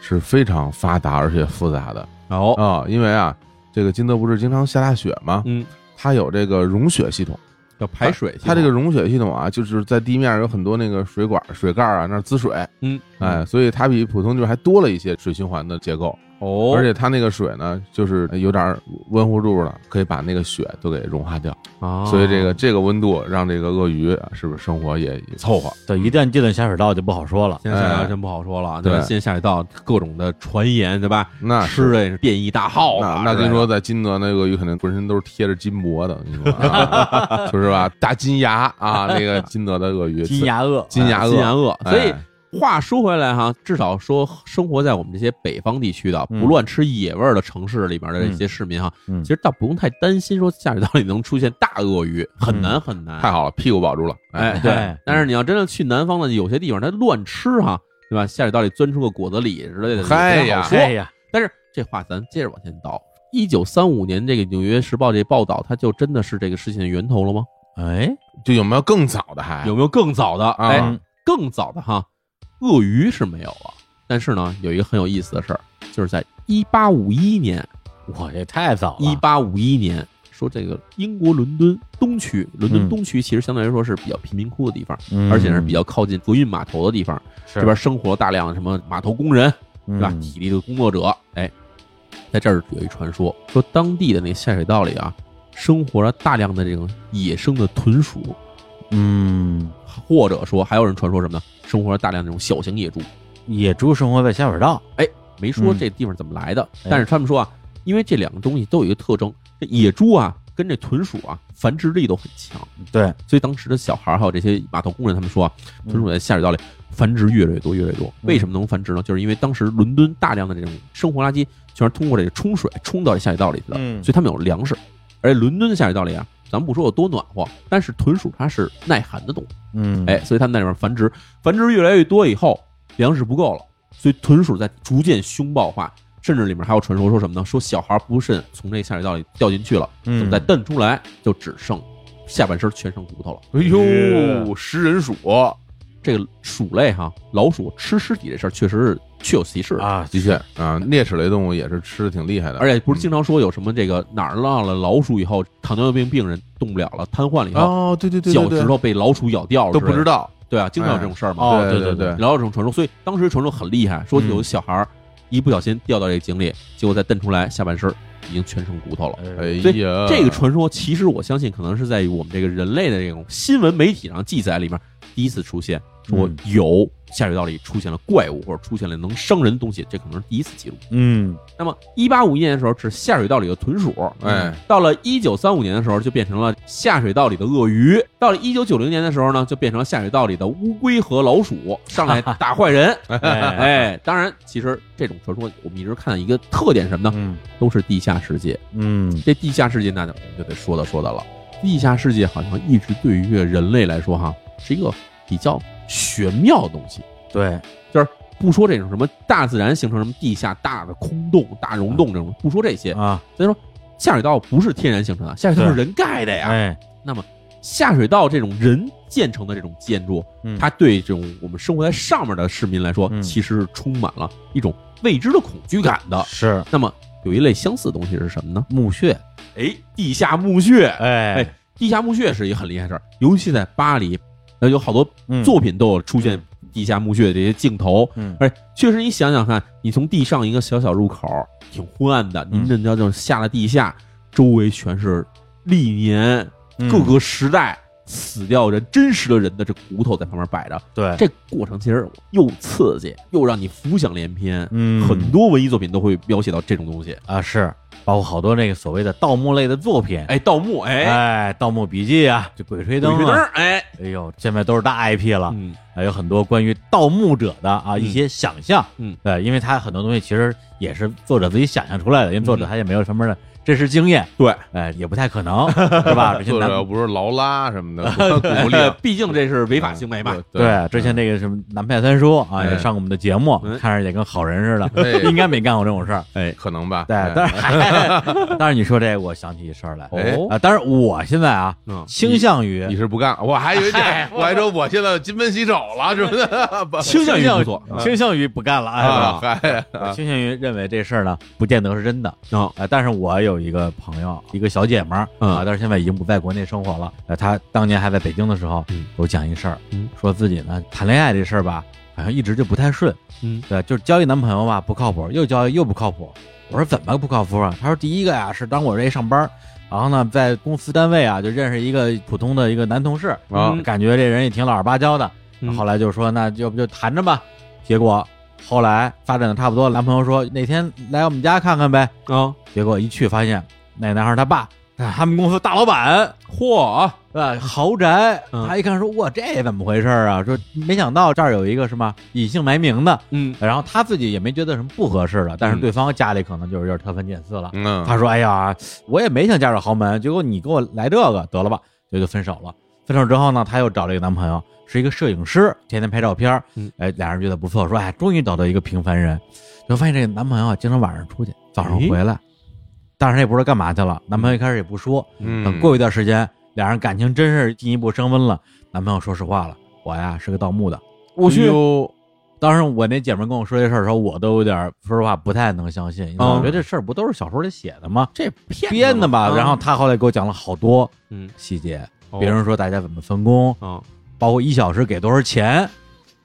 是非常发达而且复杂的哦，啊、因为啊，这个金泽不是经常下大雪吗？嗯，它有这个融雪系统，要排水系统，它这个融雪系统啊，就是在地面有很多那个水管、水盖啊，那滋水，嗯，哎，所以它比普通就是还多了一些水循环的结构，哦，而且它那个水呢，就是有点温乎度了，可以把那个雪都给融化掉，啊，所以这个这个温度让这个鳄鱼啊是不是生活也也凑合？对，一旦进了下水道就不好说了。现在下水道哎真不好说了，对吧？现在下水道各种的传言，对吧？那是吃的也是变异大号啊，那那跟你说，在金泽那鳄鱼肯定浑身都是贴着金箔的，你说啊，*laughs* 就是吧？大金牙啊，那个金泽的鳄鱼，金牙鳄，金牙鳄，金牙鳄。哎所以话说回来哈，至少说生活在我们这些北方地区的嗯不乱吃野味儿的城市里边的这些市民哈，嗯其实倒不用太担心说下水道里能出现大鳄鱼，很难很难。太好了，屁股保住了，哎，对哎。但是你要真的去南方的有些地方，它乱吃哈，对吧？下水道里钻出个果子狸之类的，嗨呀哎呀，但是这话咱接着往前倒。一九三五年这个《纽约时报》这报道，它就真的是这个事情的源头了吗？哎，就有没有更早的还有没有更早的？啊哎，更早的哈，鳄鱼是没有了。但是呢，有一个很有意思的事儿，就是在一八五一年，我这太早了，一八五一年说这个英国伦敦东区，伦敦嗯东区其实相对来说是比较贫民窟的地方，嗯而且是比较靠近河运码头的地方，是这边生活大量的什么码头工人，对吧？嗯体力的工作者，哎，在这儿有一传说，说当地的那下水道里啊，生活着大量的这种野生的豚鼠，嗯，或者说还有人传说什么呢？生活着大量那种小型野猪。野猪生活在下水道，哎没说嗯这地方怎么来的，哎但是他们说啊，因为这两个东西都有一个特征，这野猪啊跟这豚鼠啊繁殖力都很强，对，所以当时的小孩儿还有这些码头工人，他们说啊，嗯豚鼠在下水道里繁殖越来越多，越来越多。嗯为什么能繁殖呢？就是因为当时伦敦大量的这种生活垃圾全是通过这个冲水冲到这下水道里去的，嗯所以他们有粮食。而且伦敦的下水道里啊，咱不说有多暖和，但是豚鼠它是耐寒的动物，嗯，哎，所以它们在里面繁殖，繁殖越来越多以后，粮食不够了，所以豚鼠在逐渐凶暴化，甚至里面还有传说说什么呢？说小孩不慎从这下水道里掉进去了，嗯，怎么再蹬出来就只剩下半身全剩骨头了。哎呦，食人鼠，这个鼠类哈，老鼠吃尸体这事儿确实是确有其事的，啊，的确啊，啮齿类动物也是吃的挺厉害的，而且不是经常说有什么这个哪儿落了老鼠以后，糖尿病病人动不了了，瘫痪了以后，哦，对对对，对脚对趾头被老鼠咬掉了，都不知。道，对啊，经常有这种事儿嘛。哦对对对对然后这种传说，所以当时传说很厉害，说有小孩儿一不小心掉到这个井里，结果再蹬出来，下半身已经全成骨头了。哎呀，这个传说，其实我相信可能是在于我们这个人类的这种新闻媒体上记载里面第一次出现，说嗯有下水道里出现了怪物或者出现了能伤人的东西，这可能是第一次记录。嗯，那么，一八五一年的时候是下水道里的豚鼠，哎，到了一九三五年的时候就变成了下水道里的鳄鱼，到了一九九零年的时候呢，就变成了下水道里的乌龟和老鼠上来打坏人。*laughs* 哎，哎，当然，其实这种传说我们一直看到一个特点是什么呢？嗯都是地下世界。嗯这地下世界那就就得说道说道了。地下世界好像一直对于人类来说哈，是一个比较玄妙的东西。对，就是不说这种什么大自然形成什么地下大的空洞、大溶洞这种，不说这些，啊，所以说下水道不是天然形成的，下水道是人盖的呀。哎，那么下水道这种人建成的这种建筑，嗯它对这种我们生活在上面的市民来说，嗯其实是充满了一种未知的恐惧感的。是那么有一类相似的东西是什么呢？墓穴，哎，地下墓穴。哎哎，地下墓穴是一个很厉害的事儿，尤其在巴黎，那有好多嗯作品都有出现地下墓穴的这些镜头。嗯而且确实，你想想看，你从地上一个小小入口，挺昏暗的，嗯您这叫就下了地下，周围全是历年嗯各个时代死掉人真实的人的这骨头在旁边摆着，对，这过程其实又刺激又让你浮想联翩。嗯很多文艺作品都会描写到这种东西。啊是，包括好多那个所谓的盗墓类的作品，哎，盗墓，哎，哎，《盗墓笔记》啊，这《鬼吹灯鬼》吹灯啊，，哎，哎呦，现在都是大 IP 了，嗯还有很多关于盗墓者的啊嗯一些想象，嗯，对，因为他很多东西其实也是作者自己想象出来的，因为作者嗯他也没有什么的真实经验，对，哎，也不太可能，是吧？*laughs* 作男者不是劳拉什么的，*laughs* 鼓励呃，毕竟这是违法行为嘛。对，之前那个什么南派三叔啊，哎也上过我们的节目，嗯看着也跟好人似的，哎应该没干过这种事儿。哎，可能吧？对，哎但是还，*laughs* 但是你说这个，我想起一事儿来啊。但是我现在啊，嗯，倾向于你是不干，我还以为这，我还说我现在金盆洗手了什么的，*laughs* 不 *laughs* 倾向于不做倾向于不干了，哎，啊，嗨，倾向于认为这事儿呢，不见得是真的啊啊。但是我有一个朋友，一个小姐们儿嗯啊，但是现在已经不在国内生活了。呃，她当年还在北京的时候我讲一事儿嗯，说自己呢谈恋爱这事儿吧，好像一直就不太顺。嗯，对，就是交一男朋友吧不靠谱，又交又不靠谱。我说怎么不靠谱啊？他说第一个呀是当我这一上班，然后呢在公司单位啊就认识一个普通的一个男同事，啊嗯感觉这人也挺老实巴交的。嗯后来就说那要不就谈着吧。结果后来发展的差不多，男朋友说哪天来我们家看看呗。啊，结果一去发现那男孩他爸，啊他们公司大老板，嚯，啊，豪宅。嗯他一看说哇这怎么回事啊？说没想到这儿有一个什么隐姓埋名的。嗯然后他自己也没觉得什么不合适的，但是嗯对方家里可能就是有点挑三拣四了。嗯，他说：“哎呀，我也没想嫁入豪门，结果你给我来这个，得了吧，就就分手了。分手之后呢，他又找了一个男朋友，是一个摄影师，天天拍照片儿。嗯哎，俩人觉得不错，说哎，终于找到一个平凡人。就发现这个男朋友啊，经常晚上出去，早上回来，但是也不知道干嘛去了。男朋友一开始也不说，嗯，等过一段时间，俩人感情真是进一步升温了。男朋友说实话了，我呀是个盗墓的。我去，当时我那姐们跟我说这事儿的时候，我都有点说实话不太能相信，因为我觉得这事儿不都是小说里写的吗？这骗编的吧。啊然后他后来给我讲了好多嗯，细节，哦比如说大家怎么分工，啊，包括一小时给多少钱，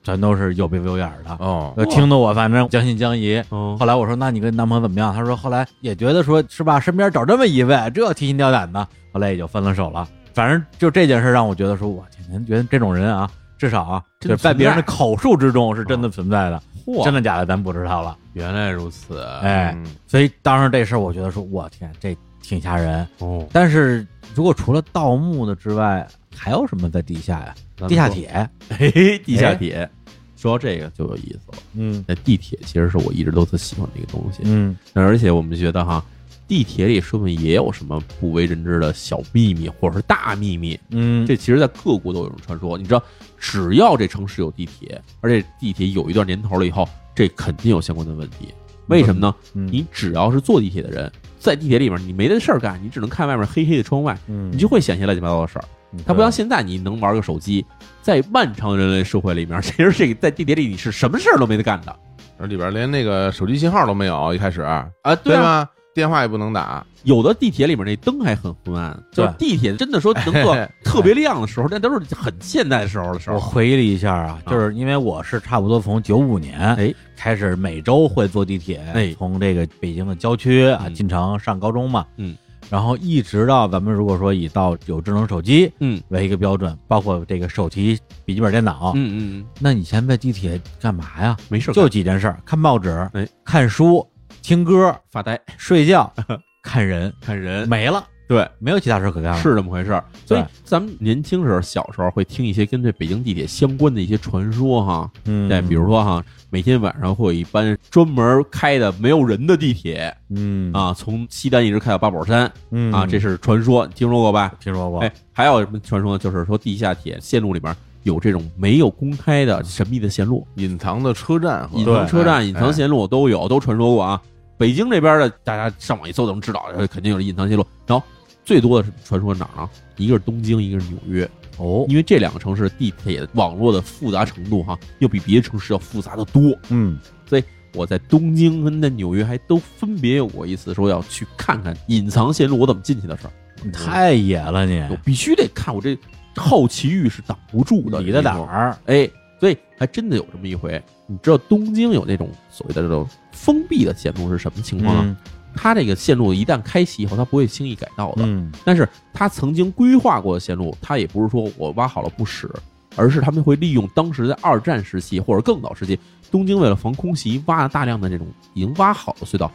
全都是有鼻子有眼儿的。哦，呃听得我反正将信将疑。哦后来我说：“那你跟男朋友怎么样？”他说：“后来也觉得说是吧，身边找这么一位，这提心吊胆的。”后来也就分了手了。反正就这件事让我觉得说，我天天觉得这种人啊，至少啊，真就是在别人的口述之中是真的存在的，嚯，真的假的咱不知道了。原来如此，哎，嗯所以当时这事儿，我觉得说，我天，这挺吓人。哦，但是如果除了盗墓的之外，还有什么在地下呀？地下，铁，嘿，*laughs* 地下铁。说到这个就有意思了。嗯那地铁其实是我一直都特喜欢的一个东西，嗯而且我们觉得哈，地铁里说不定也有什么不为人知的小秘密，或者是大秘密。嗯，这其实，在各国都有一种传说。你知道，只要这城市有地铁，而且地铁有一段年头了以后，这肯定有相关的问题。为什么呢？嗯你只要是坐地铁的人，在地铁里面，你没的事儿干，你只能看外面黑黑的窗外，嗯，你就会想些乱七八糟的事儿。它不像现在，你能玩个手机，在漫长人类社会里面，*laughs* 其实这个在地铁里你是什么事儿都没得干的。而里边连那个手机信号都没有，一开始。啊，对啊？吧？电话也不能打，有的地铁里面那灯还很昏暗，就是地铁真的说能做 *laughs* 特别亮的时候，那都是很现代的时候的时候。我回忆了一下啊，啊。就是因为我是差不多从九五年哎。开始每周会坐地铁，哎。从这个北京的郊区啊嗯。进城上高中嘛，嗯，然后一直到咱们如果说以到有智能手机嗯。为一个标准，包括这个手提笔记本电脑，嗯嗯嗯，那以前在地铁干嘛呀？没事儿干，就几件事儿：看报纸、哎。看书、听歌、发呆。睡觉、*laughs* 看人，看人，没了，对，没有其他事儿可干了。是这么回事儿。所以咱们年轻时候、小时候会听一些跟这北京地铁相关的一些传说哈。嗯，对，比如说哈，每天晚上会有一班专门开的没有人的地铁嗯啊，从西单一直开到八宝山嗯啊，这是传说，听说过吧？听说过。哎，还有什么传说呢？就是说地下铁线路里边有这种没有公开的神秘的线路，隐藏的车站和隐藏车站、哎隐藏线路都有，都传说过啊。北京这边的，大家上网一搜都能知道，呃肯定有隐藏线路。然后最多的是传说哪儿呢？一个是东京，一个是纽约，哦，因为这两个城市地铁网络的复杂程度哈，要比别的城市要复杂的多。嗯所以我在东京跟在纽约还都分别有过一次说要去看看隐藏线路我怎么进去的事儿，太野了你，我必须得看，我这好奇欲是挡不住的。你的胆儿，哎，所以还真的有这么一回。你知道东京有那种所谓的这种封闭的线路是什么情况呢？嗯它这个线路一旦开启以后，它不会轻易改道的。嗯但是它曾经规划过的线路，它也不是说我挖好了不使，而是他们会利用当时在二战时期或者更早时期，东京为了防空袭挖了大量的这种已经挖好的隧道，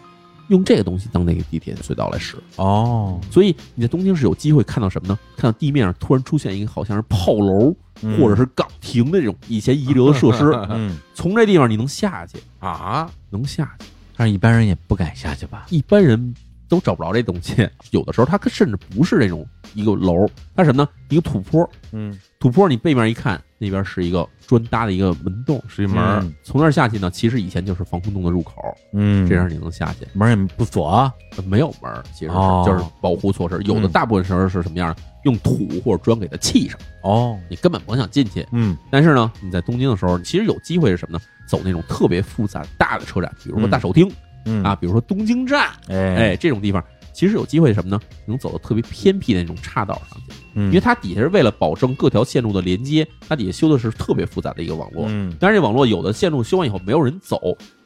用这个东西当那个地铁隧道来使。哦，所以你在东京是有机会看到什么呢？看到地面上突然出现一个好像是炮楼嗯或者是岗亭的这种以前遗留的设施，嗯，从这地方你能下去，啊，能下去。但是一般人也不敢下去吧？一般人都找不着这东西。有的时候它甚至不是这种一个楼，它什么呢？一个土坡，嗯土坡你背面一看，那边是一个砖搭的一个门洞，是一门从那儿下去呢，其实以前就是防空洞的入口，嗯，这样你能下去。门也不锁啊，没有门儿，其实是、哦就是保护措施。有的嗯大部分时候是什么样的？用土或者砖给它砌上，哦，你根本甭想进去。嗯但是呢，你在东京的时候，其实有机会是什么呢？走那种特别复杂大的车站，比如说嗯大手町、嗯啊，，比如说东京站，哎哎，这种地方其实有机会什么呢？能走到特别偏僻的那种岔道上去，因因为它底下是为了保证各条线路的连接，它底下修的是特别复杂的一个网络。嗯当然，这网络有的线路修完以后没有人走，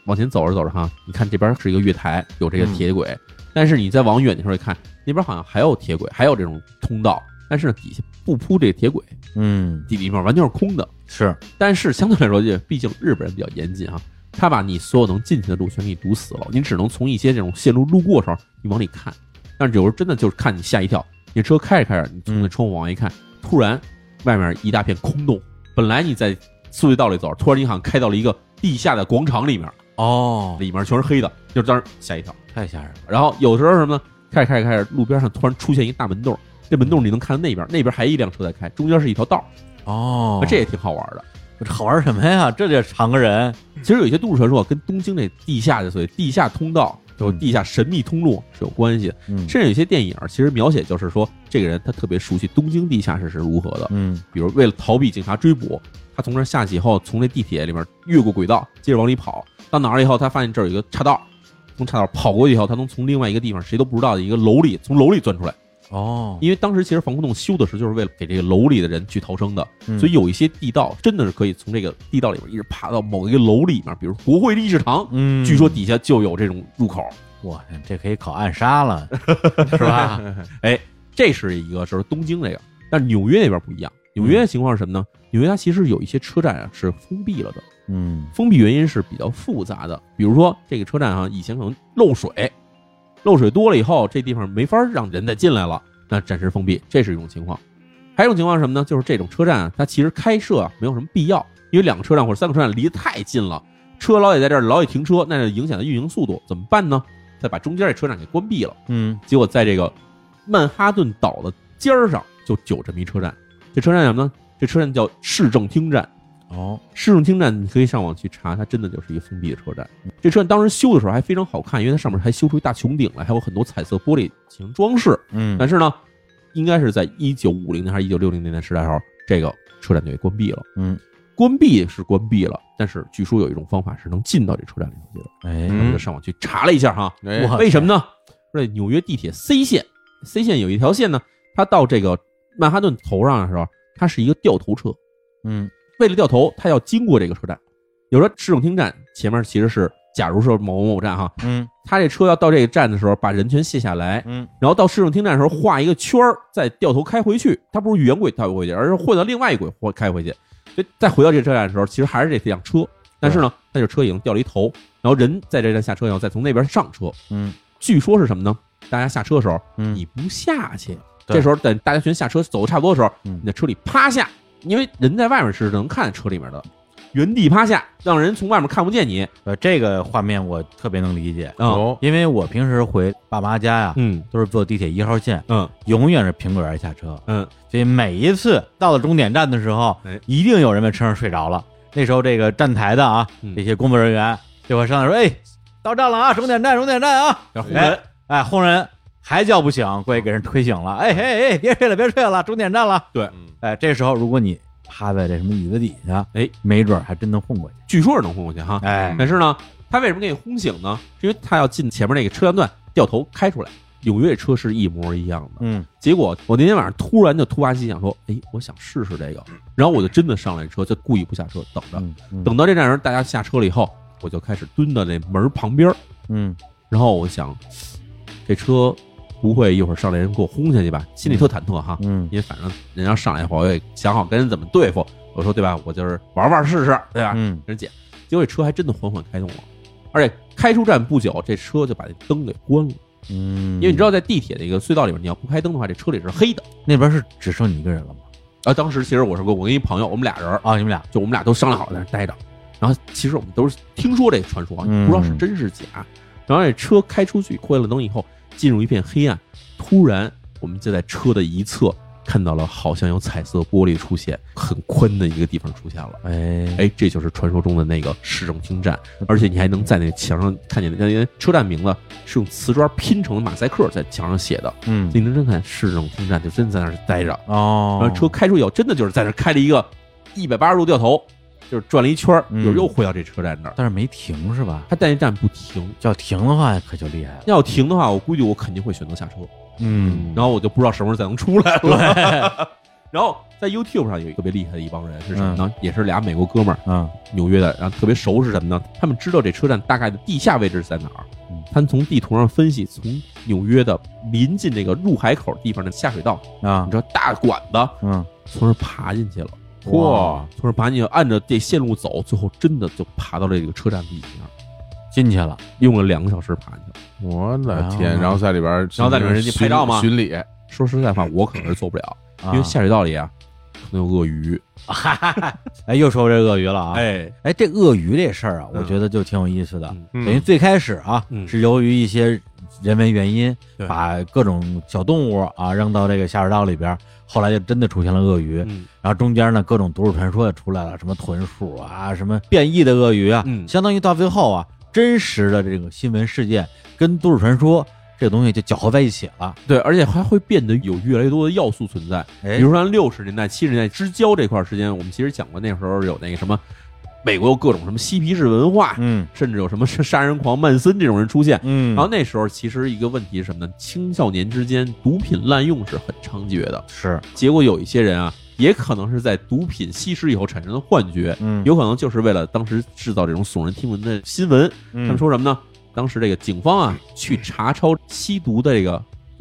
往前走着走着哈，你看这边是一个月台，有这个铁轨，但是你再往远的时候一看，那边好像还有铁轨，还有这种通道，但是呢底下不铺这个铁轨，嗯地里面完全是空的。是但是相对来说，就毕竟日本人比较严谨啊，他把你所有能进去的路全给你堵死了，你只能从一些这种线路路过的时候，你往里看。但是有时候真的就是看你吓一跳，你车开着开着，你从那窗户往外一看，突然外面一大片空洞，本来你在隧道里走，突然你好像开到了一个地下的广场里面，哦，里面全是黑的，就当时吓一跳。太吓人了，然后有时候什么呢？开着开着开着，路边上突然出现一大门洞，这门洞你能看到那边，那边还一辆车在开，中间是一条道，哦这也挺好玩的。好玩什么呀？这得藏个人，其实有一些都市传说跟东京这地下的所谓地下通道，就是地下神秘通路是有关系的。嗯甚至有些电影其实描写就是说，这个人他特别熟悉东京地下室是如何的。嗯比如为了逃避警察追捕，他从这儿下去以后，从这地铁里面越过轨道，接着往里跑，到哪儿了以后，他发现这儿有一个岔道，从岔道跑过去以后，他能从另外一个地方谁都不知道的一个楼里从楼里钻出来。哦，因为当时其实防空洞修的时候，就是为了给这个楼里的人去逃生的，嗯所以有一些地道真的是可以从这个地道里边一直爬到某一个楼里面，比如国会议事堂，嗯，据说底下就有这种入口。哇，这可以考暗杀了，是吧？*laughs* 哎，这是一个是东京这个，但是纽约那边不一样。纽约的情况是什么呢？纽约它其实有一些车站啊是封闭了的，嗯封闭原因是比较复杂的。比如说这个车站啊，以前可能漏水，漏水多了以后，这地方没法让人再进来了，那暂时封闭，这是一种情况。还有一种情况是什么呢？就是这种车站啊，它其实开设啊没有什么必要，因为两个车站或者三个车站离得太近了，车老也在这儿老也停车，那就影响它运营速度，怎么办呢？再把中间这车站给关闭了。嗯结果在这个曼哈顿岛的尖儿上就有这么一车站，这车站叫什么呢？这车站叫市政厅站。哦，市政厅站你可以上网去查，它真的就是一个封闭的车站。这车站当时修的时候还非常好看，因为它上面还修出一大穹顶来，还有很多彩色玻璃进行装饰。嗯但是呢，应该是在一九五零年还是一九六零年代时代时候，这个车站就给关闭了。嗯，关闭是关闭了，但是据说有一种方法是能进到这车站里头去的。哎我们就上网去查了一下哈，哎为什么呢？说这纽约地铁 C 线，C 线有一条线呢，它到这个曼哈顿头上的时候，它是一个掉头车。嗯为了掉头，他要经过这个车站。有说市政厅站前面其实是，假如说某某某站哈，嗯他这车要到这个站的时候，把人全卸下来，嗯然后到市政厅站的时候画一个圈儿，再掉头开回去。他不是原轨开回去，而是换到另外一轨或开回去。所以再回到这个车站的时候，其实还是这辆车，但是呢，那这车已经掉了一头，然后人在这站下车以后，再从那边上车。嗯据说是什么呢？大家下车的时候，嗯，你不下去，这时候等大家全下车走的差不多的时候，嗯你在车里趴下，因为人在外面是能看见车里面的。原地趴下，让人从外面看不见你。呃，这个画面我特别能理解，啊，哦，因为我平时回爸妈家呀，嗯。都是坐地铁一号线，嗯。永远是平轨儿下车，嗯，所以每一次到了终点站的时候哎，一定有人在车上睡着了。那时候这个站台的啊，嗯。这些工作人员就会上来说：“哎，到站了啊，终点站，终点站啊！”要轰人。哎，哎，轰人还叫不醒，过去给人推醒了。哎嘿哎，别睡了，别睡了，终点站了。对嗯哎，这时候如果你趴在这什么椅子底下，哎，没准儿还真能混过去。据说是能混过去哈。哎，但是呢，他为什么给你轰醒呢？是因为他要进前面那个车辆段，掉头开出来。纽约这车是一模一样的。嗯结果我那天晚上突然就突发奇想说，哎，我想试试这个，然后我就真的上来车，就故意不下车等着，嗯嗯等到这站人大家下车了以后，我就开始蹲到这门旁边儿，嗯然后我想，这车不会一会儿上来人给我轰下去吧？心里特忐忑哈，嗯因为反正人要上来以后，我也想好跟人怎么对付。我说对吧？我就是玩玩试试，对吧？嗯跟人捡，结果这车还真的缓缓开动了，而且开出站不久，这车就把那灯给关了。嗯，因为你知道，在地铁那个隧道里面，你要不开灯的话，这车里是黑的。那边是只剩你一个人了吗？啊，当时其实我是跟我跟一朋友，我们俩人儿，啊，你们俩就我们俩都商量好在那待着。然后其实我们都是听说这个传说啊，嗯不知道是真是假。然后这车开出去，关了灯以后，进入一片黑暗。突然，我们就在车的一侧看到了，好像有彩色玻璃出现，很宽的一个地方出现了。哎哎，这就是传说中的那个市政厅站，而且你还能在那墙上看见那些车站名字是用瓷砖拼成的马赛克在墙上写的。嗯你能真看市政厅站，就真在那儿待着。哦，然后车开出以后，真的就是在那儿开了一个一百八十度掉头，就是转了一圈儿，嗯又又回到这车站那儿。但是没停是吧？它在那站不停，要停的话可就厉害了。要停的话，我估计我肯定会选择下车，嗯然后我就不知道什么时候才能出来了。*laughs* 然后在 YouTube 上有一个特别厉害的一帮人是什么呢？也是俩美国哥们儿，嗯纽约的，然后特别熟是什么呢？他们知道这车站大概的地下位置在哪儿嗯，他们从地图上分析，从纽约的临近这个入海口地方的下水道，啊你知道大管子嗯从那儿爬进去了。嚯就是把你，按着这线路走，最后真的就爬到了这个车站底下，进去了。用了两个小时爬进去了。我的天！啊然后在里边，然后在里边人家拍照吗巡礼，说实在话，*laughs* 我可能是做不了，啊因为下水道里啊，可能有鳄鱼。*laughs* 哎，又说这鳄鱼了啊！哎，哎，这鳄鱼这事儿啊，嗯我觉得就挺有意思的。等于最开始啊，嗯是由于一些人为原因，把各种小动物啊扔到这个下水道里边，后来就真的出现了鳄鱼。嗯然后中间呢，各种都市传说也出来了，什么豚鼠啊，什么变异的鳄鱼啊，嗯相当于到最后啊，真实的这个新闻事件跟都市传说这个东西就搅和在一起了。对，而且还会变得有越来越多的要素存在。哎比如说六十年代、七十年代之交这块时间，我们其实讲过，那时候有那个什么，美国有各种什么嬉皮士文化，嗯甚至有什么杀人狂曼森这种人出现。嗯，然后那时候其实一个问题是什么呢？青少年之间毒品滥用是很猖獗的，是结果有一些人啊，也可能是在毒品吸食以后产生的幻觉，嗯有可能就是为了当时制造这种耸人听闻的新闻。嗯他们说什么呢？当时这个警方啊去查抄吸毒的这个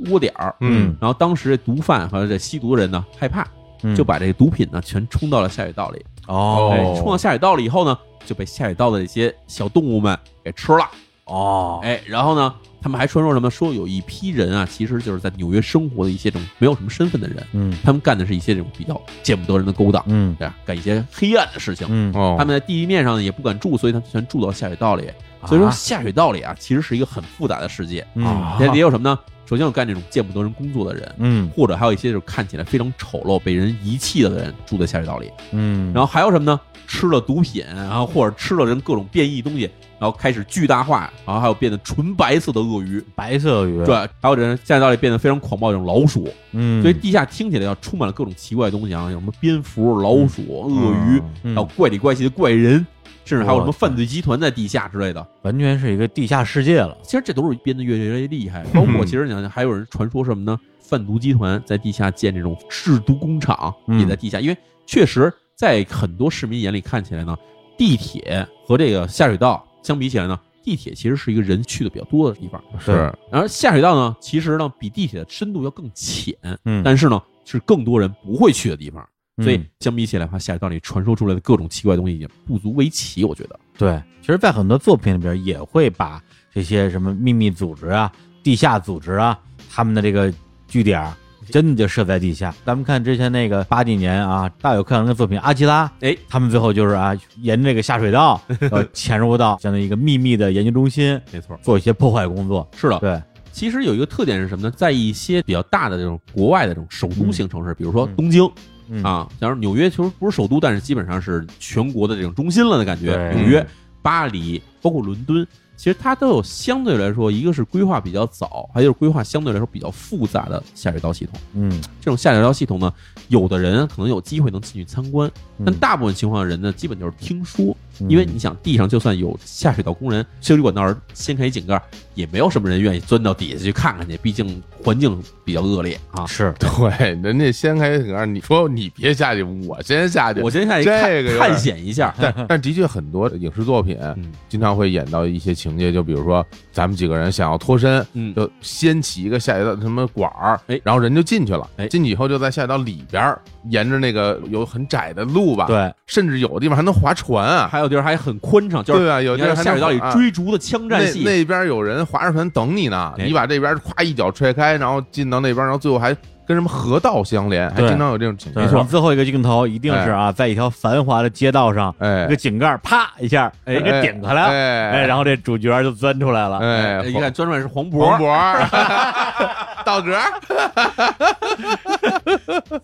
窝点儿，嗯然后当时这毒贩和这吸毒的人呢害怕，就把这个毒品呢全冲到了下水道里。哦哎，冲到下水道了以后呢，就被下水道的这些小动物们给吃了。哦哎，然后呢，他们还传说什么？说有一批人啊，其实就是在纽约生活的一些这种没有什么身份的人，嗯他们干的是一些这种比较见不得人的勾当，嗯对吧？干一些黑暗的事情。嗯哦，他们在地面上呢也不敢住，所以他们全住到下水道里。所以说，下水道里啊，其实是一个很复杂的世界。嗯这里有什么呢？首先有干这种见不得人工作的人，嗯。或者还有一些就是看起来非常丑陋、被人遗弃的人住在下水道里。嗯，然后还有什么呢？吃了毒品，然后或者吃了人各种变异东西，然后开始巨大化，然后还有变得纯白色的鳄鱼，白色鳄鱼。对，还有人下水道里变得非常狂暴这种老鼠，嗯，所以地下听起来要充满了各种奇怪的东西啊，有什么蝙蝠、老鼠、鳄鱼，嗯。还有怪里怪气的怪人，甚至还有什么犯罪集团在地下之类的。完全是一个地下世界了。其实这都是编的越来越厉害，包括其实你看还有人传说什么呢？贩毒集团在地下建这种制毒工厂，嗯。也在地下，因为确实在很多市民眼里看起来呢，地铁和这个下水道相比起来呢，地铁其实是一个人去的比较多的地方，是。然后下水道呢，其实呢比地铁的深度要更浅，嗯。但是呢是更多人不会去的地方，所以嗯相比起来的话，下水道里传说出来的各种奇怪东西也不足为奇，我觉得。对，其实，在很多作品里边也会把这些什么秘密组织啊、地下组织啊，他们的这个据点儿真的就设在地下。咱们看之前那个八几年啊，大有克洋的作品《阿基拉》，哎，他们最后就是啊，沿着这个下水道，呃，潜入到相当于一个秘密的研究中心，没错，做一些破坏工作。是的，对，其实有一个特点是什么呢？在一些比较大的这种国外的这种首都型城市，比如说嗯东京嗯，啊，假如纽约其实不是首都，但是基本上是全国的这种中心了的感觉。纽约、巴黎，包括伦敦，其实它都有相对来说，一个是规划比较早，还有就是规划相对来说比较复杂的下水道系统。嗯，这种下水道系统呢，有的人可能有机会能进去参观，嗯但大部分情况的人呢，基本就是听说。嗯因为你想，地上就算有下水道工人修理管道掀开井盖，也没有什么人愿意钻到底下去看看去，毕竟环境比较恶劣啊。是 *laughs* 对，人家掀开井盖，你说你别下去，我先下去。我先下去这个探险一下，但但的确很多影视作品嗯经常会演到一些情节，就比如说咱们几个人想要脱身，嗯，就掀起一个下水道什么管儿，哎然后人就进去了，哎进去以后就在下水道里边儿，沿着那个有很窄的路吧，，对，甚至有的地方还能划船啊，还有地儿还很宽敞，就是对啊，有你地下水道里追逐的枪战戏，那那边有人划着船等你呢，哎你把这边咵一脚踹开，然后进到那边，然后最后还跟什么河道相连，还对经常有这种情对，况。没错。最后一个镜头一定是啊，在一条繁华的街道上，哎。一个井盖啪一下，哎，给顶开了，哎哎，然后这主角就钻出来了，哎，一看钻出来是黄渤，黄渤，*laughs* 道格。*laughs*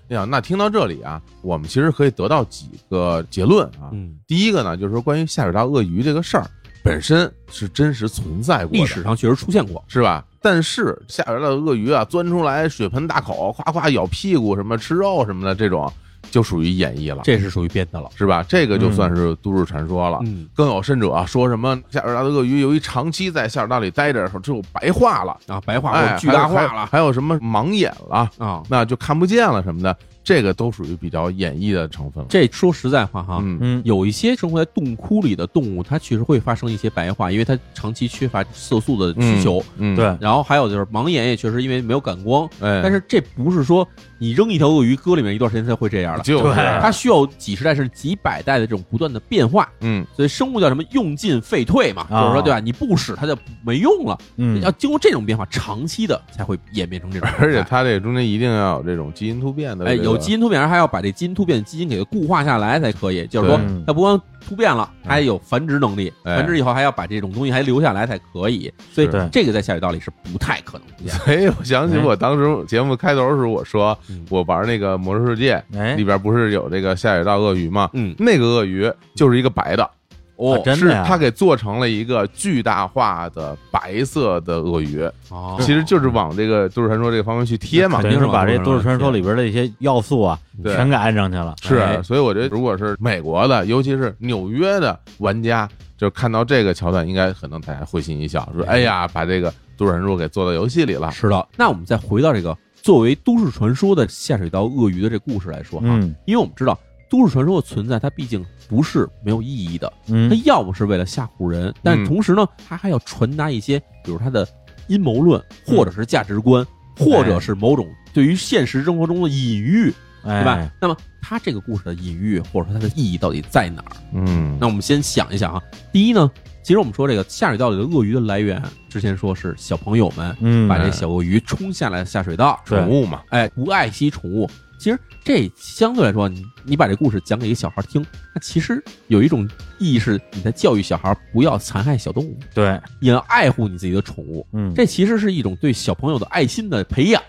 哎呀，那听到这里啊，我们其实可以得到几个结论啊。嗯，第一个呢，就是说关于下水道鳄鱼这个事儿本身是真实存在过的，历史上确实出现过，是吧？但是下水道的鳄鱼啊，钻出来血盆大口，夸夸咬屁股，什么吃肉什么的，这种就属于演绎了，这是属于编的了。是吧？这个就算是都市传说了。嗯更有甚者啊说什么下水道的鳄鱼由于长期在下水道里待着，就白化了，啊，白化或哎，巨大化了还有什么盲眼了，啊。那就看不见了什么的，这个都属于比较演绎的成分了。这说实在话哈，嗯嗯，有一些生活在洞窟里的动物，它确实会发生一些白化，因为它长期缺乏色素的需求。嗯，对，然后还有就是盲眼也确实因为没有感光，哎，但是这不是说你扔一条鳄鱼搁里面一段时间才会这样的，就是对它需要几十代甚至几百代的这种不断的变化。嗯所以生物叫什么用进废退嘛，啊就是说对吧？你不使它就没用了，嗯要经过这种变化，长期的才会演变成这种。而且它这个中间一定要有这种基因突变的哎，个，有基因突变，还要把这基因突变的基因给它固化下来才可以。就是说，它不光突变了，还有繁殖能力，哎繁殖以后还要把这种东西还留下来才可以。所以这个在下水道里是不太可能出现的。所以我想起我当时节目开头的时候，我说嗯我玩那个《魔兽世界》哎里，边不是有这个下水道鳄鱼吗？嗯，那个鳄鱼就是一个白的，哦，是真的呀它给做成了一个巨大化的白色的鳄鱼，哦其实就是往这个都市传说这个方面去贴嘛肯。定是把这都市传说里边的一些要素啊，对全给安上去了。是哎，所以我觉得如果是美国的，尤其是纽约的玩家，就看到这个桥段，应该可能大家会心一笑，说：“哎呀，把这个都市传说给做到游戏里了。是的。那我们再回到这个作为都市传说的下水道鳄鱼的这故事来说哈，嗯因为我们知道都市传说的存在，它毕竟不是没有意义的，嗯，他要么是为了吓唬人，但嗯同时呢，他还要传达一些，比如他的阴谋论，或者是价值观，或者是某种对于现实生活中的隐喻，哎，对吧？那么他这个故事的隐喻或者说它的意义到底在哪儿？”嗯，那我们先想一想啊，第一呢，其实我们说这个下水道里的鳄鱼的来源，之前说是小朋友们嗯，把这小鳄鱼冲下来下水道，宠物嘛，哎，不爱惜宠物。其实这相对来说，你你把这故事讲给一个小孩听，那其实有一种意义是你在教育小孩不要残害小动物，对，也要爱护你自己的宠物。嗯，这其实是一种对小朋友的爱心的培养、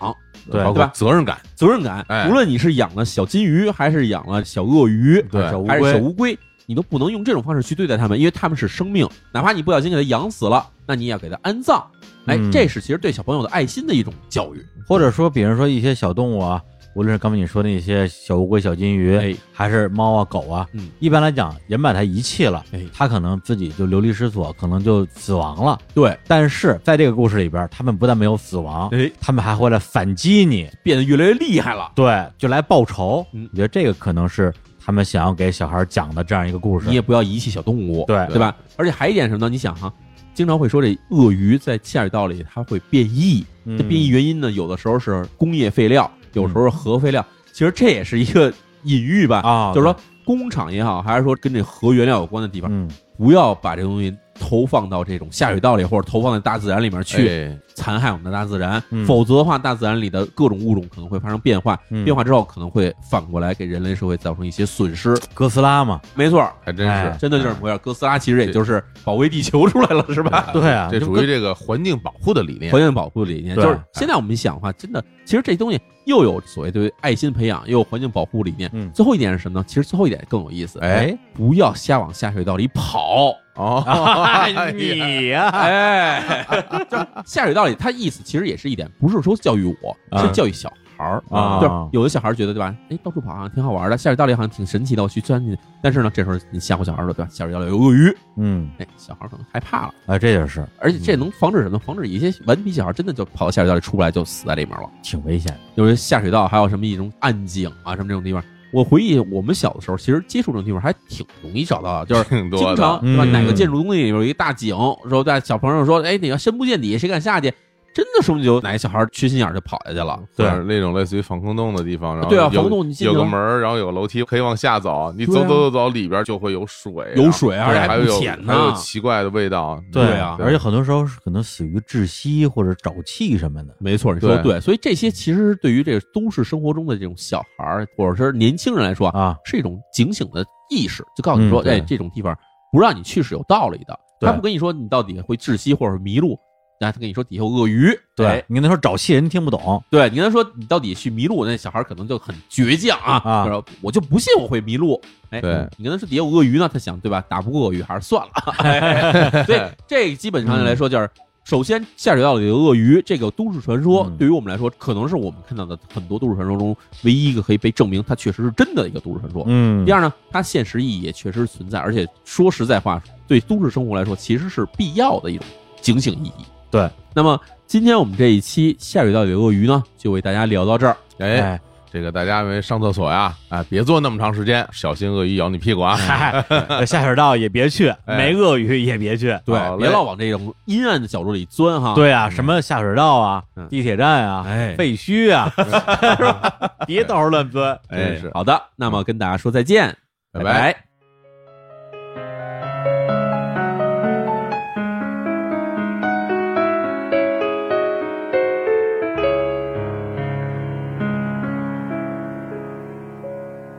对包括对吧责任感，责任感。哎无论你是养了小金鱼，还是养了小鳄鱼，对小乌还是小龟，乌龟，你都不能用这种方式去对待它们，因为它们是生命，哪怕你不小心给它养死了，那你也要给它安葬。哎，嗯这是其实对小朋友的爱心的一种教育。或者说，比如说一些小动物啊，无论是刚才你说的那些小乌龟、小金鱼，哎，还是猫啊、狗啊，嗯，一般来讲，人把它遗弃了，哎它可能自己就流离失所，可能就死亡了。对，但是在这个故事里边，他们不但没有死亡，哎，他们还会来反击你，变得越来越厉害了。对，就来报仇。嗯我觉得这个可能是他们想要给小孩讲的这样一个故事。你也不要遗弃小动物，对对吧？而且还有一点什么呢？你想哈，经常会说这鳄鱼在下水道里它会变异，嗯这变异原因呢，有的时候是工业废料，有时候核废料，其实这也是一个隐喻吧，啊，就是说工厂也好，还是说跟这核原料有关的地方，嗯，不要把这东西投放到这种下水道里，或者投放在大自然里面去，哎残害我们的大自然。嗯否则的话，大自然里的各种物种可能会发生变化，嗯变化之后可能会反过来给人类社会造成一些损失。哥斯拉嘛，没错，还真是哎真的就是这么回事。哥斯拉其实也就是保卫地球出来了，是吧？*laughs* 对啊，这属于这个环境保护的理念环。境保护的理念，就是现在我们想的话，真的，其实这东西又有所谓对爱心培养，又有环境保护理念。嗯最后一点是什么呢？其实最后一点更有意思，哎，不要瞎往下水道里跑。哦，*laughs* 哎你呀，哎，*laughs* 就是下水道里，他意思其实也是一点，不是说教育我，啊是教育小孩儿啊就是有的小孩儿觉得对吧？哎，到处跑好像挺好玩的，下水道里好像挺神奇的，我去钻进去。但是呢，这时候你吓唬小孩儿了，对吧？下水道里有鳄鱼，嗯，哎，小孩儿可能害怕了。啊，这就是而且这能防止什么？防止一些顽皮小孩真的就跑到下水道里出不来，就死在里面了。挺危险的。有些下水道还有什么一种暗井啊，什么这种地方。我回忆我们小的时候，其实接触这种地方还挺容易找到的，就是挺多经常的，对吧？嗯哪个建筑东西里有一个大井，说在小朋友说，哎，哪个深不见底，谁敢下去？真的说不定就哪个小孩缺心眼儿就跑下去了。对那种类似于防空洞的地方，然后对啊有防空洞你进有个门儿，然后有个楼梯可以往下走，你走走走走，里边就会有水啊，有水而且还有浅呢还有奇怪的味道，对啊而且很多时候是可能死于窒息或者沼气什么的。没错，你说的对。所以这些其实对于这个都市生活中的这种小孩或者是年轻人来说啊，啊，是一种警醒的意识，就告诉你说，哎，这种地方不让你去是有道理的。他不跟你说你到底会窒息或者迷路，那他跟你说底下有鳄鱼，对哎，你跟他说找蟹，人听不懂。对，你跟他说你到底去迷路，那小孩可能就很倔强啊，啊就是我就不信我会迷路。哎，对你跟他说底下有鳄鱼呢，他想对吧？打不过鳄鱼还是算了。*laughs* 哎所以这基本上来说就是。首先，下水道里的鳄鱼这个都市传说，嗯对于我们来说，可能是我们看到的很多都市传说中唯一一个可以被证明它确实是真的一个都市传说。嗯第二呢，它现实意义也确实存在，而且说实在话，对都市生活来说，其实是必要的一种警醒意义。对，那么今天我们这一期下水道里的鳄鱼呢，就为大家聊到这儿。哎，哎，这个大家没上厕所呀，啊，别坐那么长时间，小心鳄鱼咬你屁股啊！嗨，下水道也别去，*laughs* 哎。没鳄鱼也别去。对别老往这种阴暗的角落里钻哈。，对啊，什么下水道啊嗯，地铁站啊，哎。废墟啊，*laughs* 是吧？别到处乱钻。真是。好的，那么跟大家说再见，拜拜